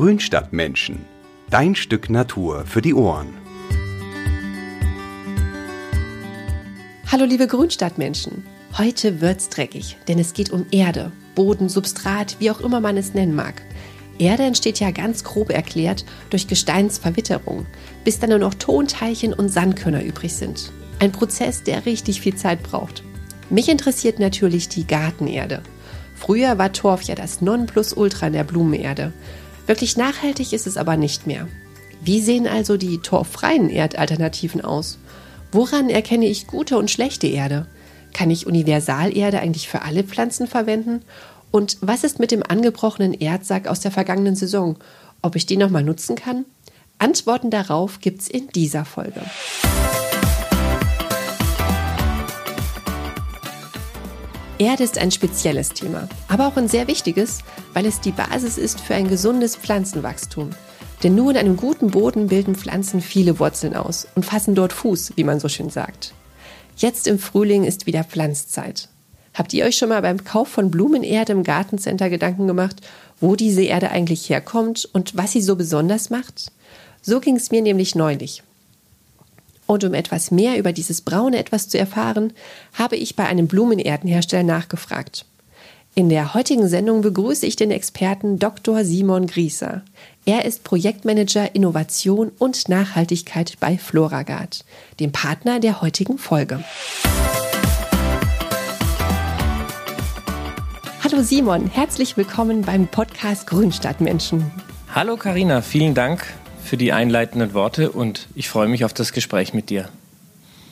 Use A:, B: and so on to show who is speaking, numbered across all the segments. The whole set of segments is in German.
A: Grünstadtmenschen. Dein Stück Natur für die Ohren.
B: Hallo liebe Grünstadtmenschen. Heute wird's dreckig, denn es geht um Erde, Boden, Substrat, wie auch immer man es nennen mag. Erde entsteht ja ganz grob erklärt durch Gesteinsverwitterung, bis dann nur noch Tonteilchen und Sandkörner übrig sind. Ein Prozess, der richtig viel Zeit braucht. Mich interessiert natürlich die Gartenerde. Früher war Torf ja das Nonplusultra in der Blumenerde. Wirklich nachhaltig ist es aber nicht mehr. Wie sehen also die torffreien Erdalternativen aus? Woran erkenne ich gute und schlechte Erde? Kann ich Universalerde eigentlich für alle Pflanzen verwenden? Und was ist mit dem angebrochenen Erdsack aus der vergangenen Saison? Ob ich den nochmal nutzen kann? Antworten darauf gibt's in dieser Folge. Erde ist ein spezielles Thema, aber auch ein sehr wichtiges, weil es die Basis ist für ein gesundes Pflanzenwachstum. Denn nur in einem guten Boden bilden Pflanzen viele Wurzeln aus und fassen dort Fuß, wie man so schön sagt. Jetzt im Frühling ist wieder Pflanzzeit. Habt ihr euch schon mal beim Kauf von Blumenerde im Gartencenter Gedanken gemacht, wo diese Erde eigentlich herkommt und was sie so besonders macht? So ging es mir nämlich neulich. Und um etwas mehr über dieses braune Etwas zu erfahren, habe ich bei einem Blumenerdenhersteller nachgefragt. In der heutigen Sendung begrüße ich den Experten Dr. Simon Grieser. Er ist Projektmanager Innovation und Nachhaltigkeit bei Floragard, dem Partner der heutigen Folge. Hallo Simon, herzlich willkommen beim Podcast Grünstadtmenschen.
C: Hallo Karina, vielen Dank für die einleitenden Worte und ich freue mich auf das Gespräch mit dir.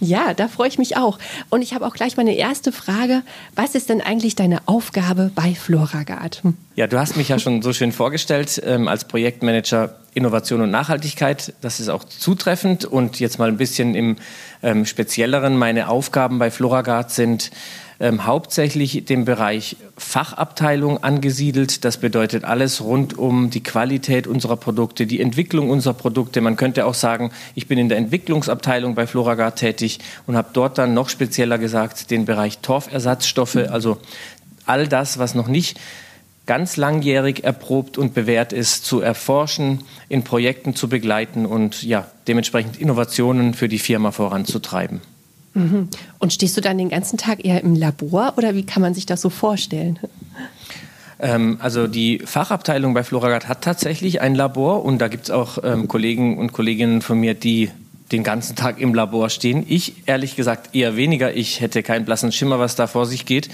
B: Ja, da freue ich mich auch. Und ich habe auch gleich meine erste Frage. Was ist denn eigentlich deine Aufgabe bei Floragard? Hm.
C: Ja, du hast mich ja schon so schön vorgestellt ähm, als Projektmanager Innovation und Nachhaltigkeit. Das ist auch zutreffend. Und jetzt mal ein bisschen im ähm, Spezielleren. Meine Aufgaben bei Floragard sind ähm, hauptsächlich dem Bereich Fachabteilung angesiedelt. Das bedeutet alles rund um die Qualität unserer Produkte, die Entwicklung unserer Produkte. Man könnte auch sagen, ich bin in der Entwicklungsabteilung bei Floragard tätig und habe dort dann noch spezieller gesagt den Bereich Torfersatzstoffe, also all das, was noch nicht ganz langjährig erprobt und bewährt ist, zu erforschen, in Projekten zu begleiten und ja, dementsprechend Innovationen für die Firma voranzutreiben.
B: Mhm. Und stehst du dann den ganzen Tag eher im Labor oder wie kann man sich das so vorstellen?
C: Ähm, also die Fachabteilung bei Floragard hat tatsächlich ein Labor und da gibt es auch ähm, Kollegen und Kolleginnen von mir, die den ganzen Tag im Labor stehen. Ich ehrlich gesagt eher weniger. Ich hätte keinen blassen Schimmer, was da vor sich geht.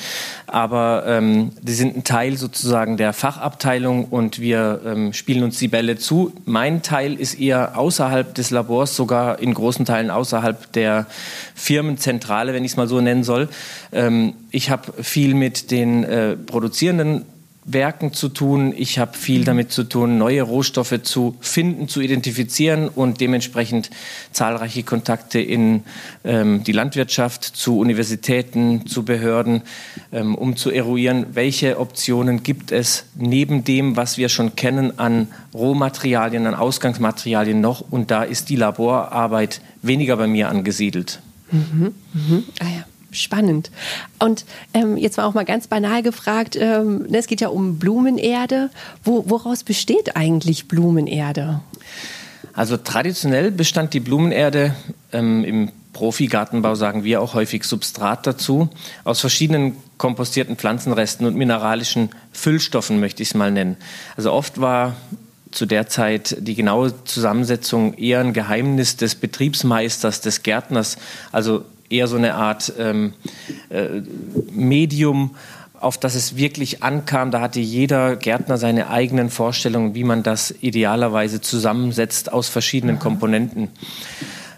C: Aber ähm, die sind ein Teil sozusagen der Fachabteilung und wir ähm, spielen uns die Bälle zu. Mein Teil ist eher außerhalb des Labors, sogar in großen Teilen außerhalb der Firmenzentrale, wenn ich es mal so nennen soll. Ähm, ich habe viel mit den äh, produzierenden Werken zu tun. Ich habe viel damit zu tun, neue Rohstoffe zu finden, zu identifizieren und dementsprechend zahlreiche Kontakte in ähm, die Landwirtschaft, zu Universitäten, zu Behörden, ähm, um zu eruieren, welche Optionen gibt es neben dem, was wir schon kennen an Rohmaterialien, an Ausgangsmaterialien noch. Und da ist die Laborarbeit weniger bei mir angesiedelt.
B: Mhm. Mhm. Ah ja spannend. Und ähm, jetzt war auch mal ganz banal gefragt, ähm, ne, es geht ja um Blumenerde. Wo, woraus besteht eigentlich Blumenerde?
C: Also traditionell bestand die Blumenerde ähm, im Profi-Gartenbau sagen wir auch häufig Substrat dazu, aus verschiedenen kompostierten Pflanzenresten und mineralischen Füllstoffen, möchte ich es mal nennen. Also oft war zu der Zeit die genaue Zusammensetzung eher ein Geheimnis des Betriebsmeisters, des Gärtners. Also eher so eine Art ähm, äh, Medium, auf das es wirklich ankam. Da hatte jeder Gärtner seine eigenen Vorstellungen, wie man das idealerweise zusammensetzt aus verschiedenen Komponenten.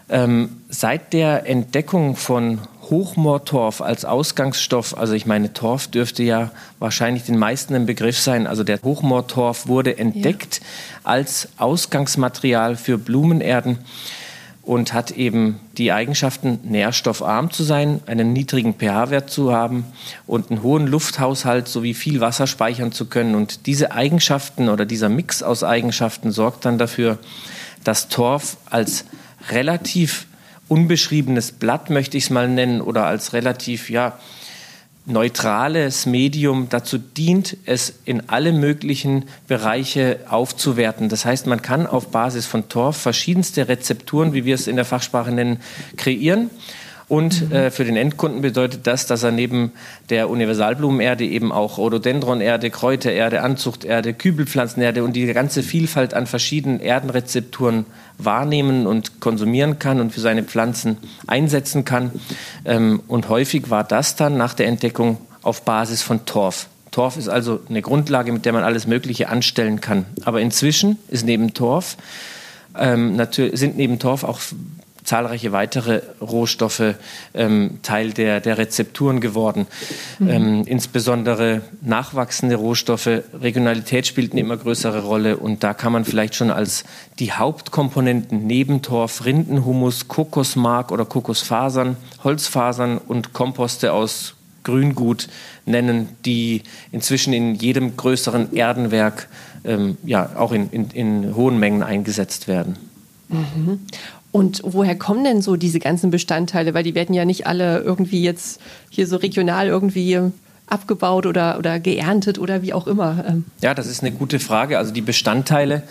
C: Ähm, seit der Entdeckung von Hochmoortorf als Ausgangsstoff, also ich meine, Torf dürfte ja wahrscheinlich den meisten ein Begriff sein. Also der Hochmoortorf wurde entdeckt ja. als Ausgangsmaterial für Blumenerden und hat eben die Eigenschaften, nährstoffarm zu sein, einen niedrigen pH-Wert zu haben und einen hohen Lufthaushalt sowie viel Wasser speichern zu können. Und diese Eigenschaften oder dieser Mix aus Eigenschaften sorgt dann dafür, dass Torf als relativ unbeschriebenes Blatt, möchte ich es mal nennen, oder als relativ, ja, neutrales Medium dazu dient, es in alle möglichen Bereiche aufzuwerten. Das heißt, man kann auf Basis von Torf verschiedenste Rezepturen, wie wir es in der Fachsprache nennen, kreieren. Und mhm. äh, für den Endkunden bedeutet das, dass er neben der Universalblumenerde eben auch Rhododendronerde, Kräutererde, Anzuchterde, Kübelpflanzenerde und die ganze Vielfalt an verschiedenen Erdenrezepturen wahrnehmen und konsumieren kann und für seine Pflanzen einsetzen kann. Ähm, und häufig war das dann nach der Entdeckung auf Basis von Torf. Torf ist also eine Grundlage, mit der man alles Mögliche anstellen kann. Aber inzwischen ist neben Torf ähm, sind neben Torf auch zahlreiche weitere Rohstoffe ähm, Teil der, der Rezepturen geworden. Mhm. Ähm, insbesondere nachwachsende Rohstoffe, Regionalität spielt eine immer größere Rolle und da kann man vielleicht schon als die Hauptkomponenten neben Torf, Rindenhumus, Kokosmark oder Kokosfasern, Holzfasern und Komposte aus Grüngut nennen, die inzwischen in jedem größeren Erdenwerk ähm, ja, auch in, in, in hohen Mengen eingesetzt werden.
B: Mhm. Und woher kommen denn so diese ganzen Bestandteile? Weil die werden ja nicht alle irgendwie jetzt hier so regional irgendwie abgebaut oder, oder geerntet oder wie auch immer. Ähm.
C: Ja, das ist eine gute Frage. Also die Bestandteile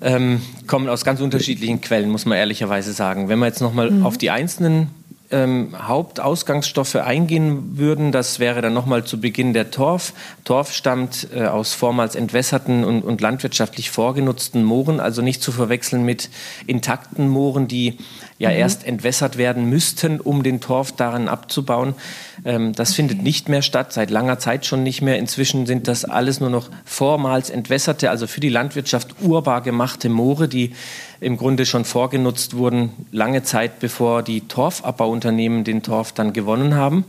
C: ähm, kommen aus ganz unterschiedlichen Quellen, muss man ehrlicherweise sagen. Wenn wir jetzt nochmal mhm. auf die einzelnen ähm, Hauptausgangsstoffe eingehen würden, das wäre dann nochmal zu Beginn der Torf. Torf stammt äh, aus vormals entwässerten und, und, landwirtschaftlich vorgenutzten Mooren, also nicht zu verwechseln mit intakten Mooren, die ja mhm. erst entwässert werden müssten, um den Torf darin abzubauen. Ähm, das okay. findet nicht mehr statt, seit langer Zeit schon nicht mehr. Inzwischen sind das alles nur noch vormals entwässerte, also für die Landwirtschaft urbar gemachte Moore, die im Grunde schon vorgenutzt wurden, lange Zeit bevor die Torfabbauunternehmen den Torf dann gewonnen haben.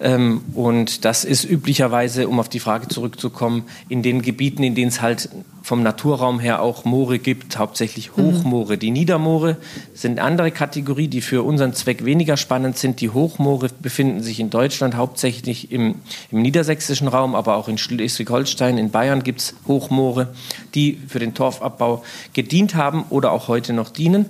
C: Ähm, und das ist üblicherweise, um auf die Frage zurückzukommen, in den Gebieten, in denen es halt vom Naturraum her auch Moore gibt, hauptsächlich mhm. Hochmoore. Die Niedermoore sind andere Kategorie, die für unseren Zweck weniger spannend sind. Die Hochmoore befinden sich in Deutschland hauptsächlich im, im niedersächsischen Raum, aber auch in Schleswig-Holstein, in Bayern gibt es Hochmoore, die für den Torfabbau gedient haben oder auch heute noch dienen.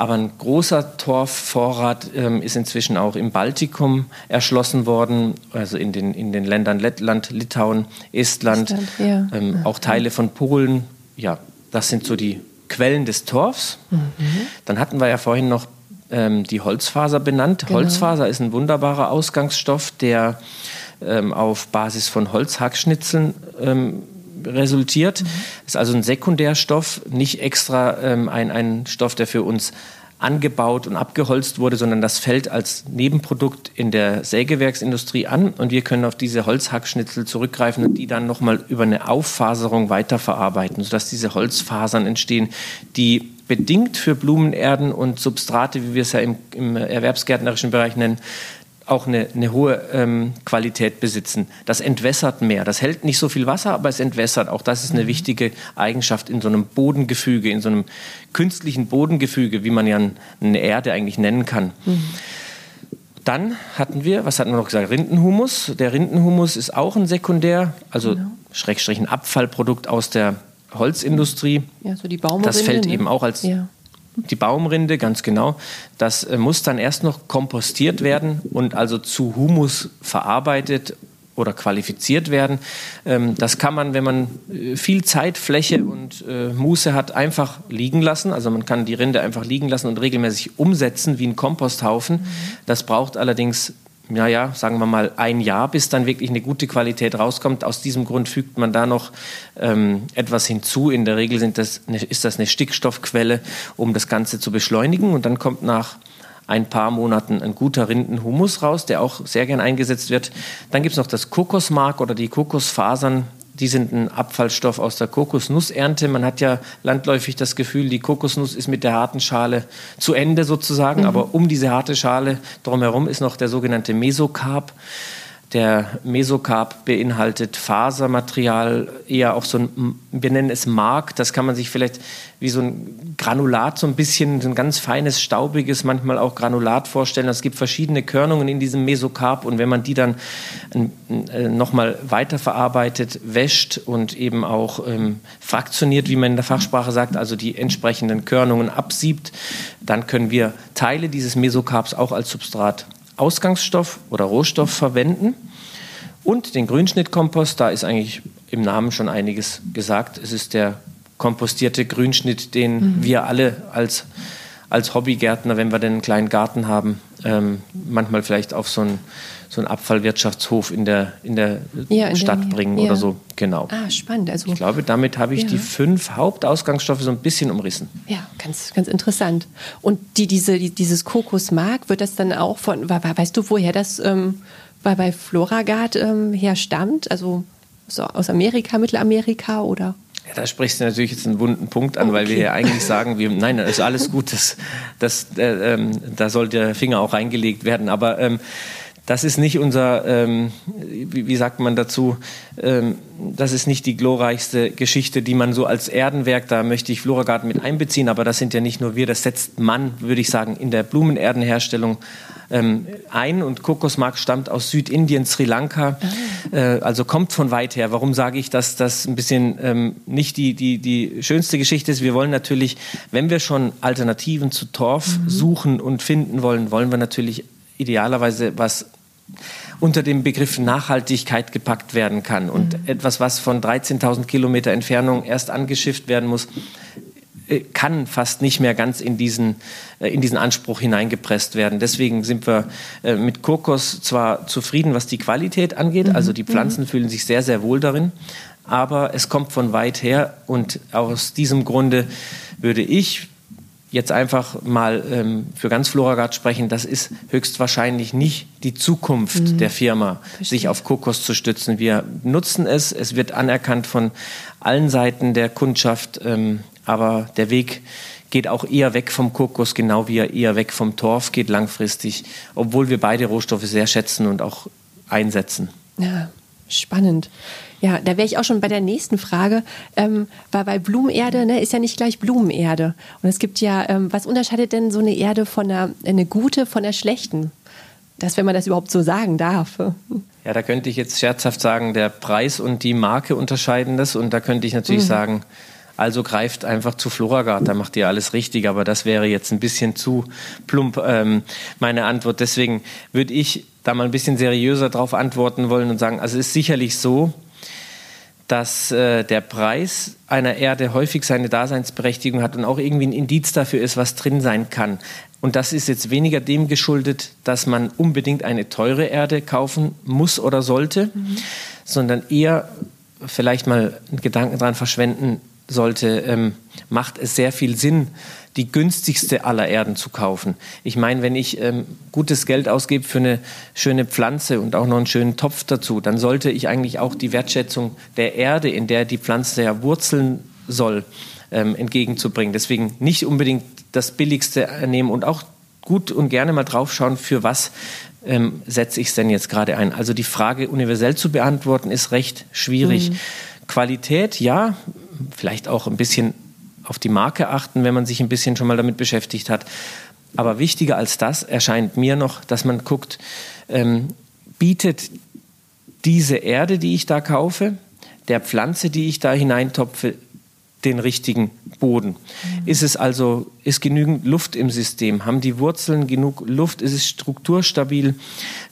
C: Aber ein großer Torfvorrat ähm, ist inzwischen auch im Baltikum erschlossen worden, also in den, in den Ländern Lettland, Litauen, Estland, Estland ja. ähm, auch Teile von Polen. Ja, das sind so die Quellen des Torfs. Mhm. Dann hatten wir ja vorhin noch ähm, die Holzfaser benannt. Genau. Holzfaser ist ein wunderbarer Ausgangsstoff, der ähm, auf Basis von Holzhackschnitzeln ähm, resultiert. Mhm. Ist also ein Sekundärstoff, nicht extra ähm, ein, ein Stoff, der für uns angebaut und abgeholzt wurde, sondern das fällt als Nebenprodukt in der Sägewerksindustrie an und wir können auf diese Holzhackschnitzel zurückgreifen und die dann nochmal über eine Auffaserung weiterverarbeiten, sodass diese Holzfasern entstehen, die bedingt für Blumenerden und Substrate, wie wir es ja im, im erwerbsgärtnerischen Bereich nennen, auch eine, eine hohe ähm, Qualität besitzen. Das entwässert mehr. Das hält nicht so viel Wasser, aber es entwässert. Auch das ist eine mhm. wichtige Eigenschaft in so einem Bodengefüge, in so einem künstlichen Bodengefüge, wie man ja eine Erde eigentlich nennen kann. Mhm. Dann hatten wir, was hatten wir noch gesagt, Rindenhumus. Der Rindenhumus ist auch ein Sekundär, also genau. Schrägstrich ein Abfallprodukt aus der Holzindustrie. Ja, so die Baumrinde. Das fällt ne? eben auch als ja die Baumrinde, ganz genau. Das äh, muss dann erst noch kompostiert werden und also zu Humus verarbeitet oder qualifiziert werden. Ähm, das kann man, wenn man äh, viel Zeit, Fläche und äh, Muße hat, einfach liegen lassen. Also man kann die Rinde einfach liegen lassen und regelmäßig umsetzen wie ein Komposthaufen. Das braucht allerdings naja, sagen wir mal ein Jahr, bis dann wirklich eine gute Qualität rauskommt. Aus diesem Grund fügt man da noch ähm, etwas hinzu. In der Regel sind das eine, ist das eine Stickstoffquelle, um das Ganze zu beschleunigen. Und dann kommt nach ein paar Monaten ein guter Rindenhumus raus, der auch sehr gern eingesetzt wird. Dann gibt es noch das Kokosmark oder die Kokosfasern, die sind ein Abfallstoff aus der Kokosnussernte. Man hat ja landläufig das Gefühl, die Kokosnuss ist mit der harten Schale zu Ende sozusagen, mhm. aber um diese harte Schale drumherum ist noch der sogenannte Mesokarp. Der Mesokarp beinhaltet Fasermaterial, eher auch so ein, wir nennen es Mark, das kann man sich vielleicht wie so ein Granulat, so ein bisschen, so ein ganz feines, staubiges, manchmal auch Granulat vorstellen. Es gibt verschiedene Körnungen in diesem Mesokarp und wenn man die dann äh, nochmal weiterverarbeitet, wäscht und eben auch ähm, fraktioniert, wie man in der Fachsprache sagt, also die entsprechenden Körnungen absiebt, dann können wir Teile dieses Mesokarps auch als Substrat Ausgangsstoff oder Rohstoff verwenden. Und den Grünschnittkompost, da ist eigentlich im Namen schon einiges gesagt. Es ist der kompostierte Grünschnitt, den mhm. wir alle als, als Hobbygärtner, wenn wir denn einen kleinen Garten haben, ähm, manchmal vielleicht auf so einen, so einen Abfallwirtschaftshof in der, in der ja, in Stadt der, bringen ja. oder so. Genau.
B: Ah, spannend. Also,
C: ich glaube, damit habe ich ja. die fünf Hauptausgangsstoffe so ein bisschen umrissen.
B: Ja, ganz, ganz interessant. Und die, diese, die, dieses Kokosmark, wird das dann auch von, weißt du, woher das ähm, bei, bei Floragard ähm, herstammt? Also so aus Amerika, Mittelamerika oder?
C: Ja, da sprichst du natürlich jetzt einen wunden Punkt an, okay. weil wir ja eigentlich sagen, wir, nein, das ist alles gut, das, das, äh, ähm, da soll der Finger auch reingelegt werden. Aber ähm, das ist nicht unser, ähm, wie, wie, sagt man dazu, ähm, das ist nicht die glorreichste Geschichte, die man so als Erdenwerk, da möchte ich Floragarten mit einbeziehen, aber das sind ja nicht nur wir, das setzt man, würde ich sagen, in der Blumenerdenherstellung ähm, ein und Kokosmark stammt aus Südindien, Sri Lanka, ah. äh, also kommt von weit her. Warum sage ich, dass das ein bisschen ähm, nicht die, die, die schönste Geschichte ist? Wir wollen natürlich, wenn wir schon Alternativen zu Torf mhm. suchen und finden wollen, wollen wir natürlich idealerweise was unter dem Begriff Nachhaltigkeit gepackt werden kann. Und mhm. etwas, was von 13.000 Kilometer Entfernung erst angeschifft werden muss, äh, kann fast nicht mehr ganz in diesen, äh, in diesen Anspruch hineingepresst werden. Deswegen sind wir äh, mit Kokos zwar zufrieden, was die Qualität angeht, mhm. also die Pflanzen mhm. fühlen sich sehr, sehr wohl darin, aber es kommt von weit her und aus diesem Grunde würde ich jetzt einfach mal ähm, für ganz Floragard sprechen, das ist höchstwahrscheinlich nicht die Zukunft mhm. der Firma, Verstehe. sich auf Kokos zu stützen. Wir nutzen es, es wird anerkannt von allen Seiten der Kundschaft. Ähm, aber der Weg geht auch eher weg vom Kokos, genau wie er eher weg vom Torf geht langfristig, obwohl wir beide Rohstoffe sehr schätzen und auch einsetzen.
B: Ja, spannend. Ja, da wäre ich auch schon bei der nächsten Frage, ähm, weil bei Blumenerde ne, ist ja nicht gleich Blumenerde. Und es gibt ja, ähm, was unterscheidet denn so eine Erde von einer eine gute von der schlechten? Das, wenn man das überhaupt so sagen darf.
C: Ja, da könnte ich jetzt scherzhaft sagen, der Preis und die Marke unterscheiden das. Und da könnte ich natürlich mhm. sagen, also greift einfach zu Floragard, da macht ihr alles richtig. Aber das wäre jetzt ein bisschen zu plump ähm, meine Antwort. Deswegen würde ich da mal ein bisschen seriöser drauf antworten wollen und sagen, also es ist sicherlich so, dass äh, der Preis einer Erde häufig seine Daseinsberechtigung hat und auch irgendwie ein Indiz dafür ist, was drin sein kann. Und das ist jetzt weniger dem geschuldet, dass man unbedingt eine teure Erde kaufen muss oder sollte, mhm. sondern eher vielleicht mal einen Gedanken daran verschwenden, sollte, ähm, macht es sehr viel Sinn, die günstigste aller Erden zu kaufen. Ich meine, wenn ich ähm, gutes Geld ausgebe für eine schöne Pflanze und auch noch einen schönen Topf dazu, dann sollte ich eigentlich auch die Wertschätzung der Erde, in der die Pflanze ja wurzeln soll, ähm, entgegenzubringen. Deswegen nicht unbedingt das Billigste nehmen und auch gut und gerne mal draufschauen, für was ähm, setze ich es denn jetzt gerade ein. Also die Frage universell zu beantworten ist recht schwierig. Mhm. Qualität, ja, vielleicht auch ein bisschen auf die Marke achten, wenn man sich ein bisschen schon mal damit beschäftigt hat. Aber wichtiger als das erscheint mir noch, dass man guckt, ähm, bietet diese Erde, die ich da kaufe, der Pflanze, die ich da hineintopfe, den richtigen Boden. Mhm. Ist es also, ist genügend Luft im System? Haben die Wurzeln genug Luft? Ist es strukturstabil?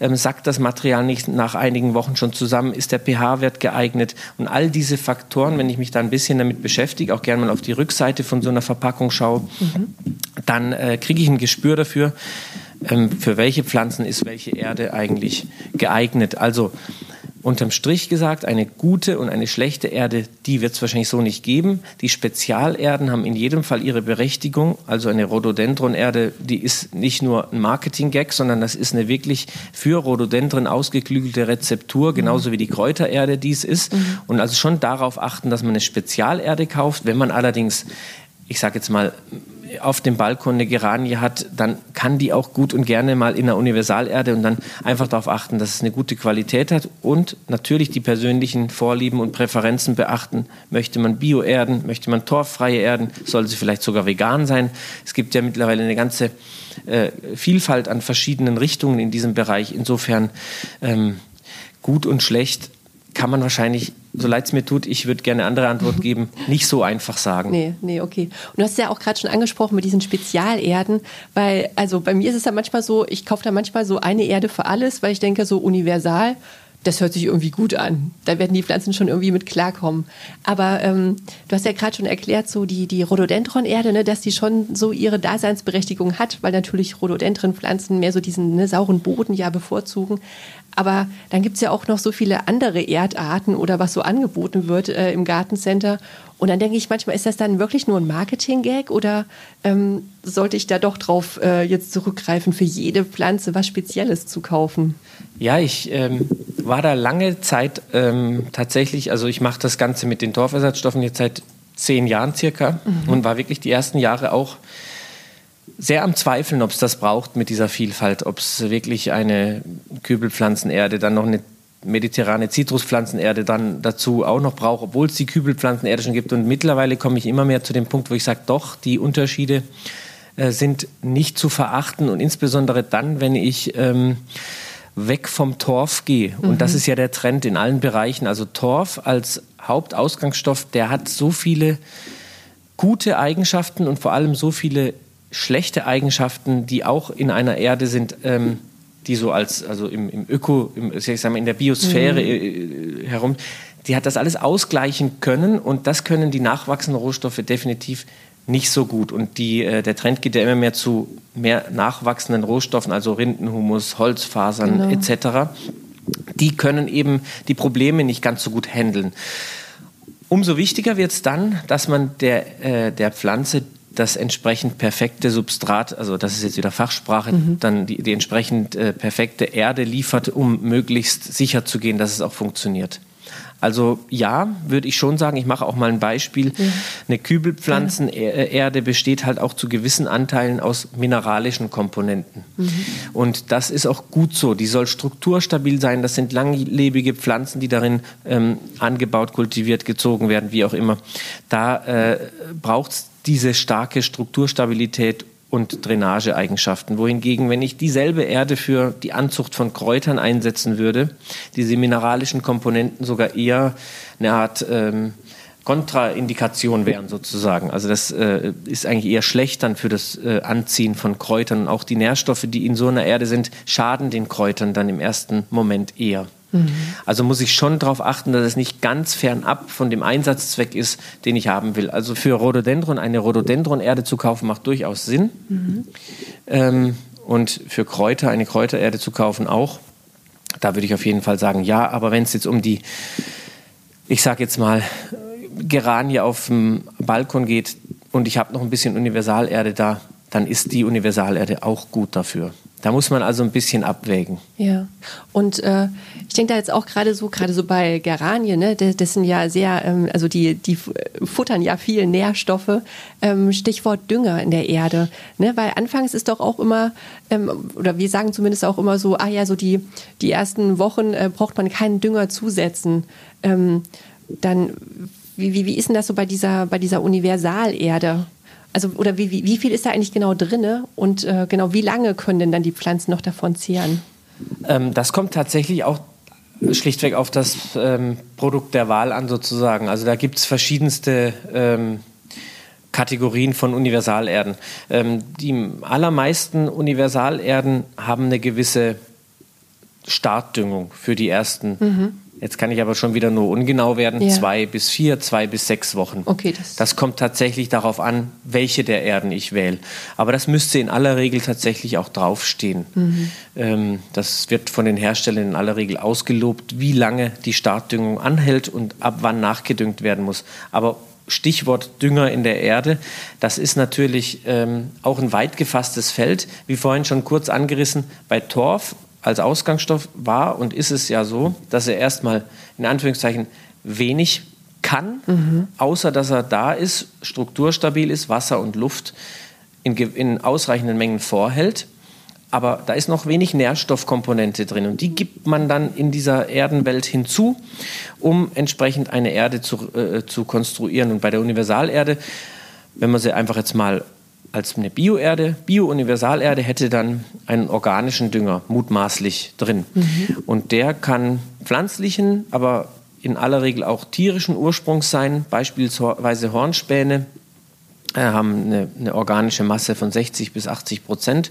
C: Ähm, sackt das Material nicht nach einigen Wochen schon zusammen? Ist der pH-Wert geeignet? Und all diese Faktoren, wenn ich mich da ein bisschen damit beschäftige, auch gerne mal auf die Rückseite von so einer Verpackung schaue, mhm. dann äh, kriege ich ein Gespür dafür, ähm, für welche Pflanzen ist welche Erde eigentlich geeignet. Also unterm Strich gesagt, eine gute und eine schlechte Erde, die wird es wahrscheinlich so nicht geben. Die Spezialerden haben in jedem Fall ihre Berechtigung. Also eine Rhododendron-Erde, die ist nicht nur ein Marketing-Gag, sondern das ist eine wirklich für Rhododendron ausgeklügelte Rezeptur, genauso wie die Kräutererde dies ist. Mhm. Und also schon darauf achten, dass man eine Spezialerde kauft. Wenn man allerdings, ich sage jetzt mal, auf dem Balkon eine Geranie hat, dann kann die auch gut und gerne mal in der Universalerde und dann einfach darauf achten, dass es eine gute Qualität hat und natürlich die persönlichen Vorlieben und Präferenzen beachten. Möchte man Bioerden, möchte man torffreie Erden, soll sie vielleicht sogar vegan sein. Es gibt ja mittlerweile eine ganze äh, Vielfalt an verschiedenen Richtungen in diesem Bereich. Insofern ähm, gut und schlecht kann man wahrscheinlich, so leid es mir tut, ich würde gerne eine andere Antwort geben, nicht so einfach sagen.
B: Nee, nee, okay. Und du hast ja auch gerade schon angesprochen mit diesen Spezialerden, weil, also bei mir ist es ja manchmal so, ich kaufe da manchmal so eine Erde für alles, weil ich denke, so universal, das hört sich irgendwie gut an. Da werden die Pflanzen schon irgendwie mit klarkommen. Aber ähm, du hast ja gerade schon erklärt, so die, die Rhododendron-Erde, ne, dass die schon so ihre Daseinsberechtigung hat, weil natürlich Rhododendron-Pflanzen mehr so diesen ne, sauren Boden ja bevorzugen. Aber dann gibt es ja auch noch so viele andere Erdarten oder was so angeboten wird äh, im Gartencenter. Und dann denke ich manchmal, ist das dann wirklich nur ein Marketing-Gag oder ähm, sollte ich da doch drauf äh, jetzt zurückgreifen, für jede Pflanze was Spezielles zu kaufen?
C: Ja, ich ähm, war da lange Zeit ähm, tatsächlich, also ich mache das Ganze mit den Torfersatzstoffen jetzt seit zehn Jahren circa mhm. und war wirklich die ersten Jahre auch sehr am Zweifeln, ob es das braucht mit dieser Vielfalt, ob es wirklich eine Kübelpflanzenerde, dann noch eine mediterrane Zitruspflanzenerde dann dazu auch noch braucht, obwohl es die Kübelpflanzenerde schon gibt. Und mittlerweile komme ich immer mehr zu dem Punkt, wo ich sage, doch, die Unterschiede äh, sind nicht zu verachten und insbesondere dann, wenn ich ähm, weg vom Torf gehe. Mhm. Und das ist ja der Trend in allen Bereichen. Also Torf als Hauptausgangsstoff, der hat so viele gute Eigenschaften und vor allem so viele schlechte Eigenschaften, die auch in einer Erde sind, ähm, die so als, also im, im Öko, im, ich sag mal, in der Biosphäre mhm. Äh, herum, die hat das alles ausgleichen können und das können die nachwachsenden Rohstoffe definitiv nicht so gut. Und die, äh, der Trend geht ja immer mehr zu mehr nachwachsenden Rohstoffen, also Rindenhumus, Holzfasern genau. etc. Die können eben die Probleme nicht ganz so gut handeln. Umso wichtiger wird es dann, dass man der, äh, der Pflanze das entsprechend perfekte Substrat, also das ist jetzt wieder Fachsprache, mhm. dann die, die entsprechend äh, perfekte Erde liefert, um möglichst sicher zu gehen, dass es auch funktioniert. Also ja, würde ich schon sagen, ich mache auch mal ein Beispiel. Ja. Eine Kübelpflanzenerde besteht halt auch zu gewissen Anteilen aus mineralischen Komponenten. Mhm. Und das ist auch gut so. Die soll strukturstabil sein. Das sind langlebige Pflanzen, die darin ähm, angebaut, kultiviert, gezogen werden, wie auch immer. Da äh, braucht es diese starke Strukturstabilität und Drainageeigenschaften. Wohingegen, wenn ich dieselbe Erde für die Anzucht von Kräutern einsetzen würde, diese mineralischen Komponenten sogar eher eine Art ähm, Kontraindikation wären sozusagen. Also das äh, ist eigentlich eher schlecht dann für das äh, Anziehen von Kräutern. Und auch die Nährstoffe, die in so einer Erde sind, schaden den Kräutern dann im ersten Moment eher. Mhm. Also muss ich schon darauf achten, dass es nicht ganz fernab von dem Einsatzzweck ist, den ich haben will. Also für Rhododendron eine Rhododendron-Erde zu kaufen, macht durchaus Sinn. Mhm. Ähm, und für Kräuter eine Kräutererde zu kaufen auch. Da würde ich auf jeden Fall sagen, ja. Aber wenn es jetzt um die, ich sage jetzt mal, Geranie auf dem Balkon geht und ich habe noch ein bisschen Universalerde da, dann ist die Universalerde auch gut dafür. Da muss man also ein bisschen abwägen.
B: Ja, und äh, ich denke da jetzt auch gerade so, gerade so bei Geranien, ne, das, sind ja sehr, ähm, also die, die futtern ja viel Nährstoffe. Ähm, Stichwort Dünger in der Erde, ne, weil anfangs ist doch auch immer, ähm, oder wir sagen zumindest auch immer so, ah ja, so die, die ersten Wochen äh, braucht man keinen Dünger zusetzen. Ähm, dann, wie, wie, wie ist denn das so bei dieser, bei dieser Universalerde? Also, oder wie, wie, wie viel ist da eigentlich genau drin und äh, genau wie lange können denn dann die Pflanzen noch davon zehren?
C: Ähm, das kommt tatsächlich auch schlichtweg auf das ähm, Produkt der Wahl an, sozusagen. Also da gibt es verschiedenste ähm, Kategorien von Universalerden. Ähm, die allermeisten Universalerden haben eine gewisse Startdüngung für die ersten mhm. Jetzt kann ich aber schon wieder nur ungenau werden. Ja. Zwei bis vier, zwei bis sechs Wochen.
B: Okay, das,
C: das kommt tatsächlich darauf an, welche der Erden ich wähle. Aber das müsste in aller Regel tatsächlich auch draufstehen. Mhm. Ähm, das wird von den Herstellern in aller Regel ausgelobt, wie lange die Startdüngung anhält und ab wann nachgedüngt werden muss. Aber Stichwort Dünger in der Erde, das ist natürlich ähm, auch ein weit gefasstes Feld. Wie vorhin schon kurz angerissen, bei Torf als Ausgangsstoff war und ist es ja so, dass er erstmal in Anführungszeichen wenig kann, mhm. außer dass er da ist, strukturstabil ist, Wasser und Luft in, in ausreichenden Mengen vorhält. Aber da ist noch wenig Nährstoffkomponente drin und die gibt man dann in dieser Erdenwelt hinzu, um entsprechend eine Erde zu, äh, zu konstruieren. Und bei der Universalerde, wenn man sie einfach jetzt mal als eine Bioerde, Bio-Universalerde hätte dann einen organischen Dünger mutmaßlich drin. Mhm. Und der kann pflanzlichen, aber in aller Regel auch tierischen Ursprungs sein, beispielsweise Hornspäne äh, haben eine, eine, organische Masse von 60 bis 80 Prozent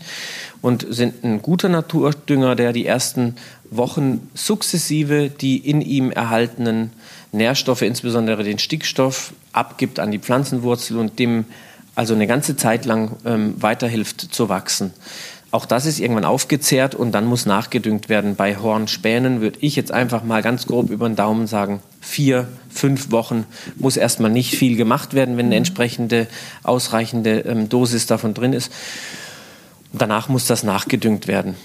C: und sind ein guter Naturdünger, der die ersten Wochen sukzessive die in ihm erhaltenen Nährstoffe, insbesondere den Stickstoff, abgibt an die Pflanzenwurzel und dem also eine ganze Zeit lang ähm, weiterhilft zu wachsen. Auch das ist irgendwann aufgezehrt und dann muss nachgedüngt werden. Bei Hornspänen würde ich jetzt einfach mal ganz grob über den Daumen sagen, vier, fünf Wochen muss erstmal nicht viel gemacht werden, wenn eine entsprechende, ausreichende ähm, Dosis davon drin ist. Danach muss das nachgedüngt werden.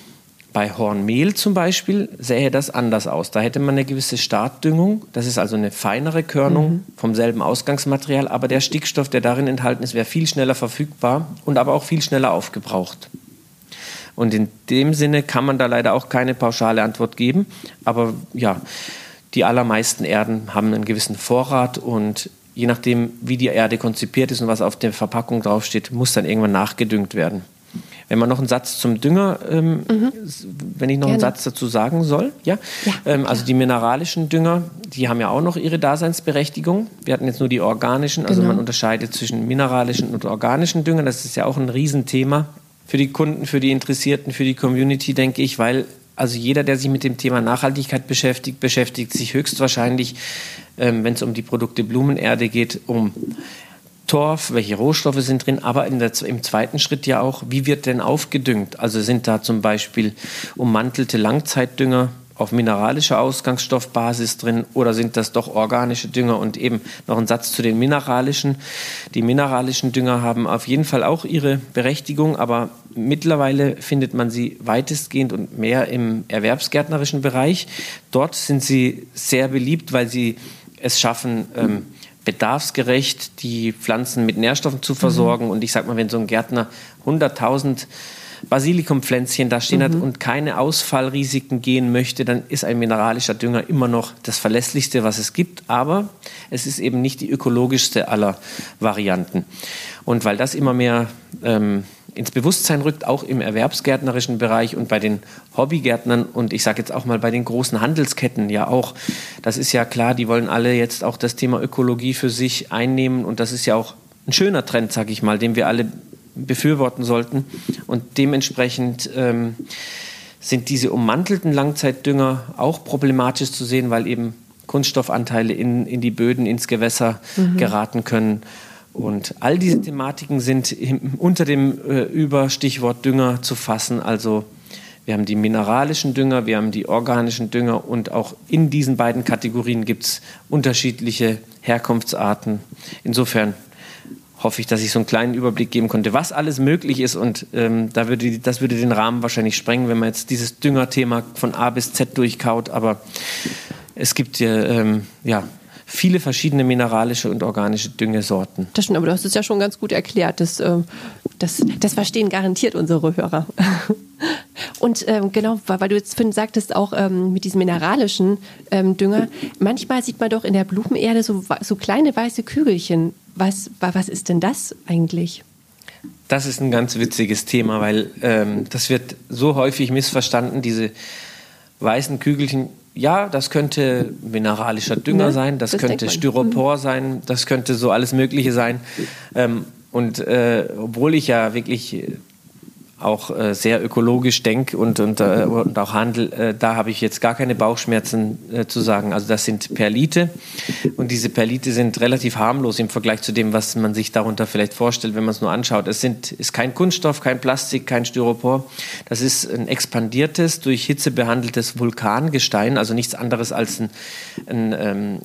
C: Bei Hornmehl zum Beispiel sähe das anders aus. Da hätte man eine gewisse Startdüngung. Das ist also eine feinere Körnung mhm. vom selben Ausgangsmaterial, aber der Stickstoff, der darin enthalten ist, wäre viel schneller verfügbar und aber auch viel schneller aufgebraucht. Und in dem Sinne kann man da leider auch keine pauschale Antwort geben. Aber ja, die allermeisten Erden haben einen gewissen Vorrat und je nachdem, wie die Erde konzipiert ist und was auf der Verpackung draufsteht, muss dann irgendwann nachgedüngt werden. Wenn man noch einen Satz zum Dünger, ähm, mhm. wenn ich noch Gerne. einen Satz dazu sagen soll, ja, ja ähm, also die mineralischen Dünger, die haben ja auch noch ihre Daseinsberechtigung. Wir hatten jetzt nur die organischen, also genau. man unterscheidet zwischen mineralischen und organischen Düngern. Das ist ja auch ein Riesenthema für die Kunden, für die Interessierten, für die Community, denke ich, weil also jeder, der sich mit dem Thema Nachhaltigkeit beschäftigt, beschäftigt sich höchstwahrscheinlich, ähm, wenn es um die Produkte Blumenerde geht, um Torf, welche Rohstoffe sind drin, aber der, im zweiten Schritt ja auch, wie wird denn aufgedüngt? Also sind da zum Beispiel ummantelte Langzeitdünger auf mineralischer Ausgangsstoffbasis drin oder sind das doch organische Dünger? Und eben noch ein Satz zu den mineralischen. Die mineralischen Dünger haben auf jeden Fall auch ihre Berechtigung, aber mittlerweile findet man sie weitestgehend und mehr im erwerbsgärtnerischen Bereich. Dort sind sie sehr beliebt, weil sie es schaffen, ähm, bedarfsgerecht die Pflanzen mit Nährstoffen zu versorgen. Mhm. Und ich sage mal, wenn so ein Gärtner 100.000 Basilikumpflänzchen da stehen mhm. hat und keine Ausfallrisiken gehen möchte, dann ist ein mineralischer Dünger immer noch das verlässlichste, was es gibt. Aber es ist eben nicht die ökologischste aller Varianten. Und weil das immer mehr ähm, ins Bewusstsein rückt, auch im erwerbsgärtnerischen Bereich und bei den Hobbygärtnern und ich sage jetzt auch mal bei den großen Handelsketten ja auch. Das ist ja klar, die wollen alle jetzt auch das Thema Ökologie für sich einnehmen und das ist ja auch ein schöner Trend, sage ich mal, den wir alle befürworten sollten und dementsprechend ähm, sind diese ummantelten Langzeitdünger auch problematisch zu sehen, weil eben Kunststoffanteile in, in die Böden, ins Gewässer mhm. geraten können. Und all diese Thematiken sind unter dem äh, Überstichwort Dünger zu fassen. Also wir haben die mineralischen Dünger, wir haben die organischen Dünger und auch in diesen beiden Kategorien gibt es unterschiedliche Herkunftsarten. Insofern hoffe ich, dass ich so einen kleinen Überblick geben konnte, was alles möglich ist. Und ähm, da würde, das würde den Rahmen wahrscheinlich sprengen, wenn man jetzt dieses Düngerthema von A bis Z durchkaut. Aber es gibt ja, ähm, ja viele verschiedene mineralische und organische Düngesorten.
B: Das stimmt, aber du hast es ja schon ganz gut erklärt. Das, äh, das, das verstehen garantiert unsere Hörer. Und ähm, genau, weil du jetzt vorhin sagtest, auch ähm, mit diesem mineralischen ähm, Dünger, manchmal sieht man doch in der Blumenerde so, so kleine weiße Kügelchen. Was, was ist denn das eigentlich?
C: Das ist ein ganz witziges Thema, weil ähm, das wird so häufig missverstanden, diese weißen Kügelchen ja, das könnte mineralischer Dünger ja, sein, das, das könnte Styropor mhm. sein, das könnte so alles Mögliche sein. Ähm, und äh, obwohl ich ja wirklich auch äh, sehr ökologisch denke und, und, äh, und auch handel, äh, da habe ich jetzt gar keine Bauchschmerzen äh, zu sagen. Also das sind Perlite und diese Perlite sind relativ harmlos im Vergleich zu dem, was man sich darunter vielleicht vorstellt, wenn man es nur anschaut. Es sind, ist kein Kunststoff, kein Plastik, kein Styropor. Das ist ein expandiertes, durch Hitze behandeltes Vulkangestein, also nichts anderes als ein, ein ähm,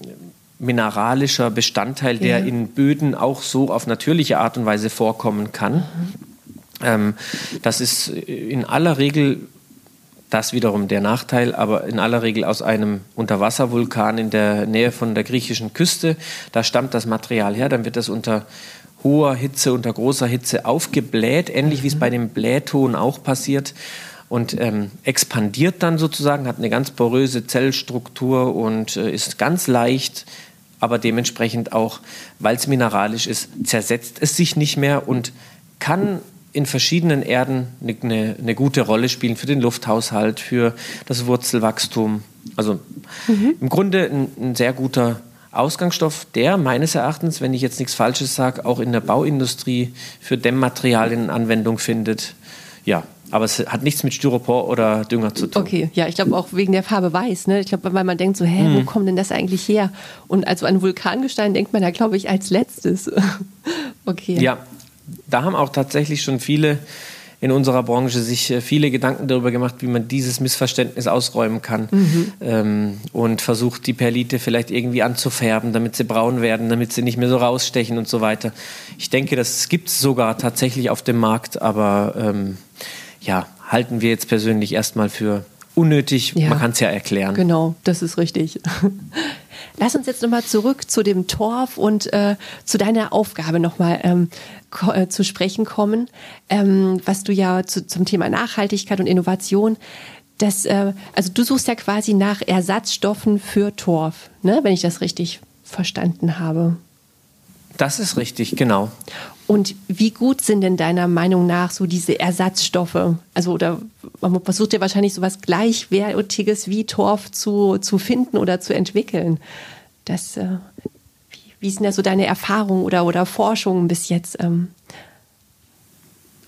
C: mineralischer Bestandteil, der ja. in Böden auch so auf natürliche Art und Weise vorkommen kann. Mhm. Ähm, das ist in aller Regel das wiederum der Nachteil, aber in aller Regel aus einem Unterwasservulkan in der Nähe von der griechischen Küste. Da stammt das Material her, dann wird das unter hoher Hitze, unter großer Hitze aufgebläht, ähnlich wie es bei dem Blähton auch passiert und ähm, expandiert dann sozusagen, hat eine ganz poröse Zellstruktur und äh, ist ganz leicht, aber dementsprechend auch, weil es mineralisch ist, zersetzt es sich nicht mehr und kann in verschiedenen Erden eine, eine, gute Rolle spielen für den Lufthaushalt, für das Wurzelwachstum. Also mhm. im Grunde ein, ein, sehr guter Ausgangsstoff, der meines Erachtens, wenn ich jetzt nichts Falsches sage, auch in der Bauindustrie für Dämmmaterialien Anwendung findet. Ja, aber es hat nichts mit Styropor oder Dünger zu tun.
B: Okay, ja, ich glaube auch wegen der Farbe weiß. Ne? Ich glaube, weil man denkt so, hä, wo mhm. kommt denn das eigentlich her? Und also an Vulkangestein denkt man da, glaube ich, als letztes.
C: okay. Ja, da haben auch tatsächlich schon viele in unserer Branche sich äh, viele Gedanken darüber gemacht, wie man dieses Missverständnis ausräumen kann mhm. ähm, und versucht, die Perlite vielleicht irgendwie anzufärben, damit sie braun werden, damit sie nicht mehr so rausstechen und so weiter. Ich denke, das gibt es sogar tatsächlich auf dem Markt, aber ähm, ja, halten wir jetzt persönlich erstmal für unnötig. Ja, Man kann es ja erklären.
B: Genau, das ist richtig. Lass uns jetzt nochmal zurück zu dem Torf und äh, zu deiner Aufgabe nochmal ähm, äh, zu sprechen kommen, ähm, was du ja zu, zum Thema Nachhaltigkeit und Innovation das, äh, also du suchst ja quasi nach Ersatzstoffen für Torf, ne? wenn ich das richtig verstanden habe.
C: Das ist richtig, genau.
B: Und wie gut sind denn deiner Meinung nach so diese Ersatzstoffe? Also, oder man versucht ja wahrscheinlich so was Gleichwertiges wie Torf zu, zu finden oder zu entwickeln. Das, äh, wie, wie sind da so deine Erfahrungen oder, oder Forschungen bis jetzt? Ähm?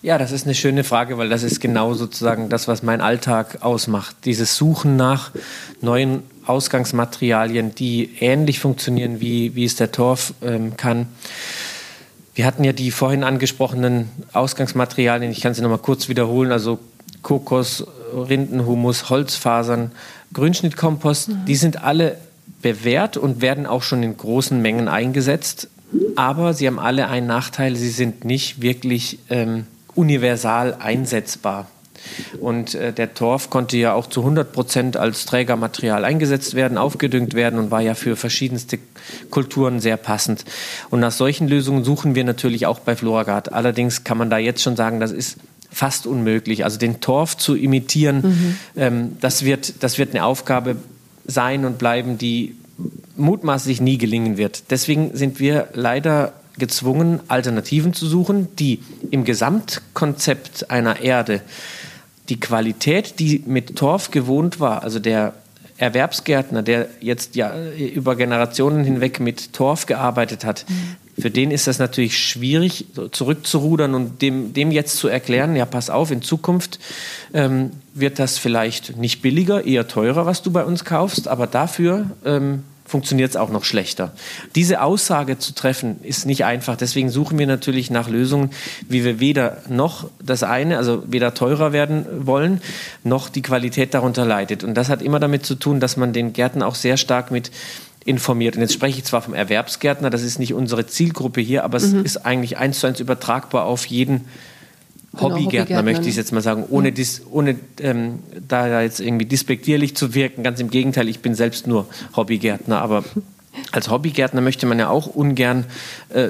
C: Ja, das ist eine schöne Frage, weil das ist genau sozusagen das, was mein Alltag ausmacht. Dieses Suchen nach neuen Ausgangsmaterialien, die ähnlich funktionieren, wie, wie es der Torf ähm, kann. Wir hatten ja die vorhin angesprochenen Ausgangsmaterialien, ich kann sie nochmal kurz wiederholen, also Kokos, Rindenhumus, Holzfasern, Grünschnittkompost, mhm. die sind alle bewährt und werden auch schon in großen Mengen eingesetzt. Aber sie haben alle einen Nachteil, sie sind nicht wirklich ähm, universal einsetzbar. Und äh, der Torf konnte ja auch zu 100 Prozent als Trägermaterial eingesetzt werden, aufgedüngt werden und war ja für verschiedenste Kulturen sehr passend. Und nach solchen Lösungen suchen wir natürlich auch bei Floragard. Allerdings kann man da jetzt schon sagen, das ist fast unmöglich. Also den Torf zu imitieren, mhm. ähm, das, wird, das wird eine Aufgabe sein und bleiben, die mutmaßlich nie gelingen wird. Deswegen sind wir leider gezwungen, Alternativen zu suchen, die im Gesamtkonzept einer Erde die Qualität, die mit Torf gewohnt war, also der Erwerbsgärtner, der jetzt ja über Generationen hinweg mit Torf gearbeitet hat, mhm. für den ist das natürlich schwierig, zurückzurudern und dem, dem jetzt zu erklären, ja, pass auf, in Zukunft ähm, wird das vielleicht nicht billiger, eher teurer, was du bei uns kaufst, aber dafür ähm, funktioniert es auch noch schlechter. Diese Aussage zu treffen ist nicht einfach. Deswegen suchen wir natürlich nach Lösungen, wie wir weder noch das eine, also weder teurer werden wollen, noch die Qualität darunter leidet. Und das hat immer damit zu tun, dass man den Gärten auch sehr stark mit informiert. Und jetzt spreche ich zwar vom Erwerbsgärtner, das ist nicht unsere Zielgruppe hier, aber mhm. es ist eigentlich eins zu eins übertragbar auf jeden Genau, Hobbygärtner, möchte ich jetzt mal sagen, ohne, dis, ohne ähm, da jetzt irgendwie dispektierlich zu wirken. Ganz im Gegenteil, ich bin selbst nur Hobbygärtner, aber als Hobbygärtner möchte man ja auch ungern äh,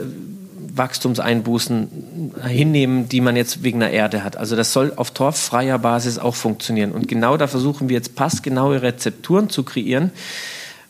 C: Wachstumseinbußen hinnehmen, die man jetzt wegen der Erde hat. Also das soll auf torffreier Basis auch funktionieren. Und genau da versuchen wir jetzt passgenaue Rezepturen zu kreieren,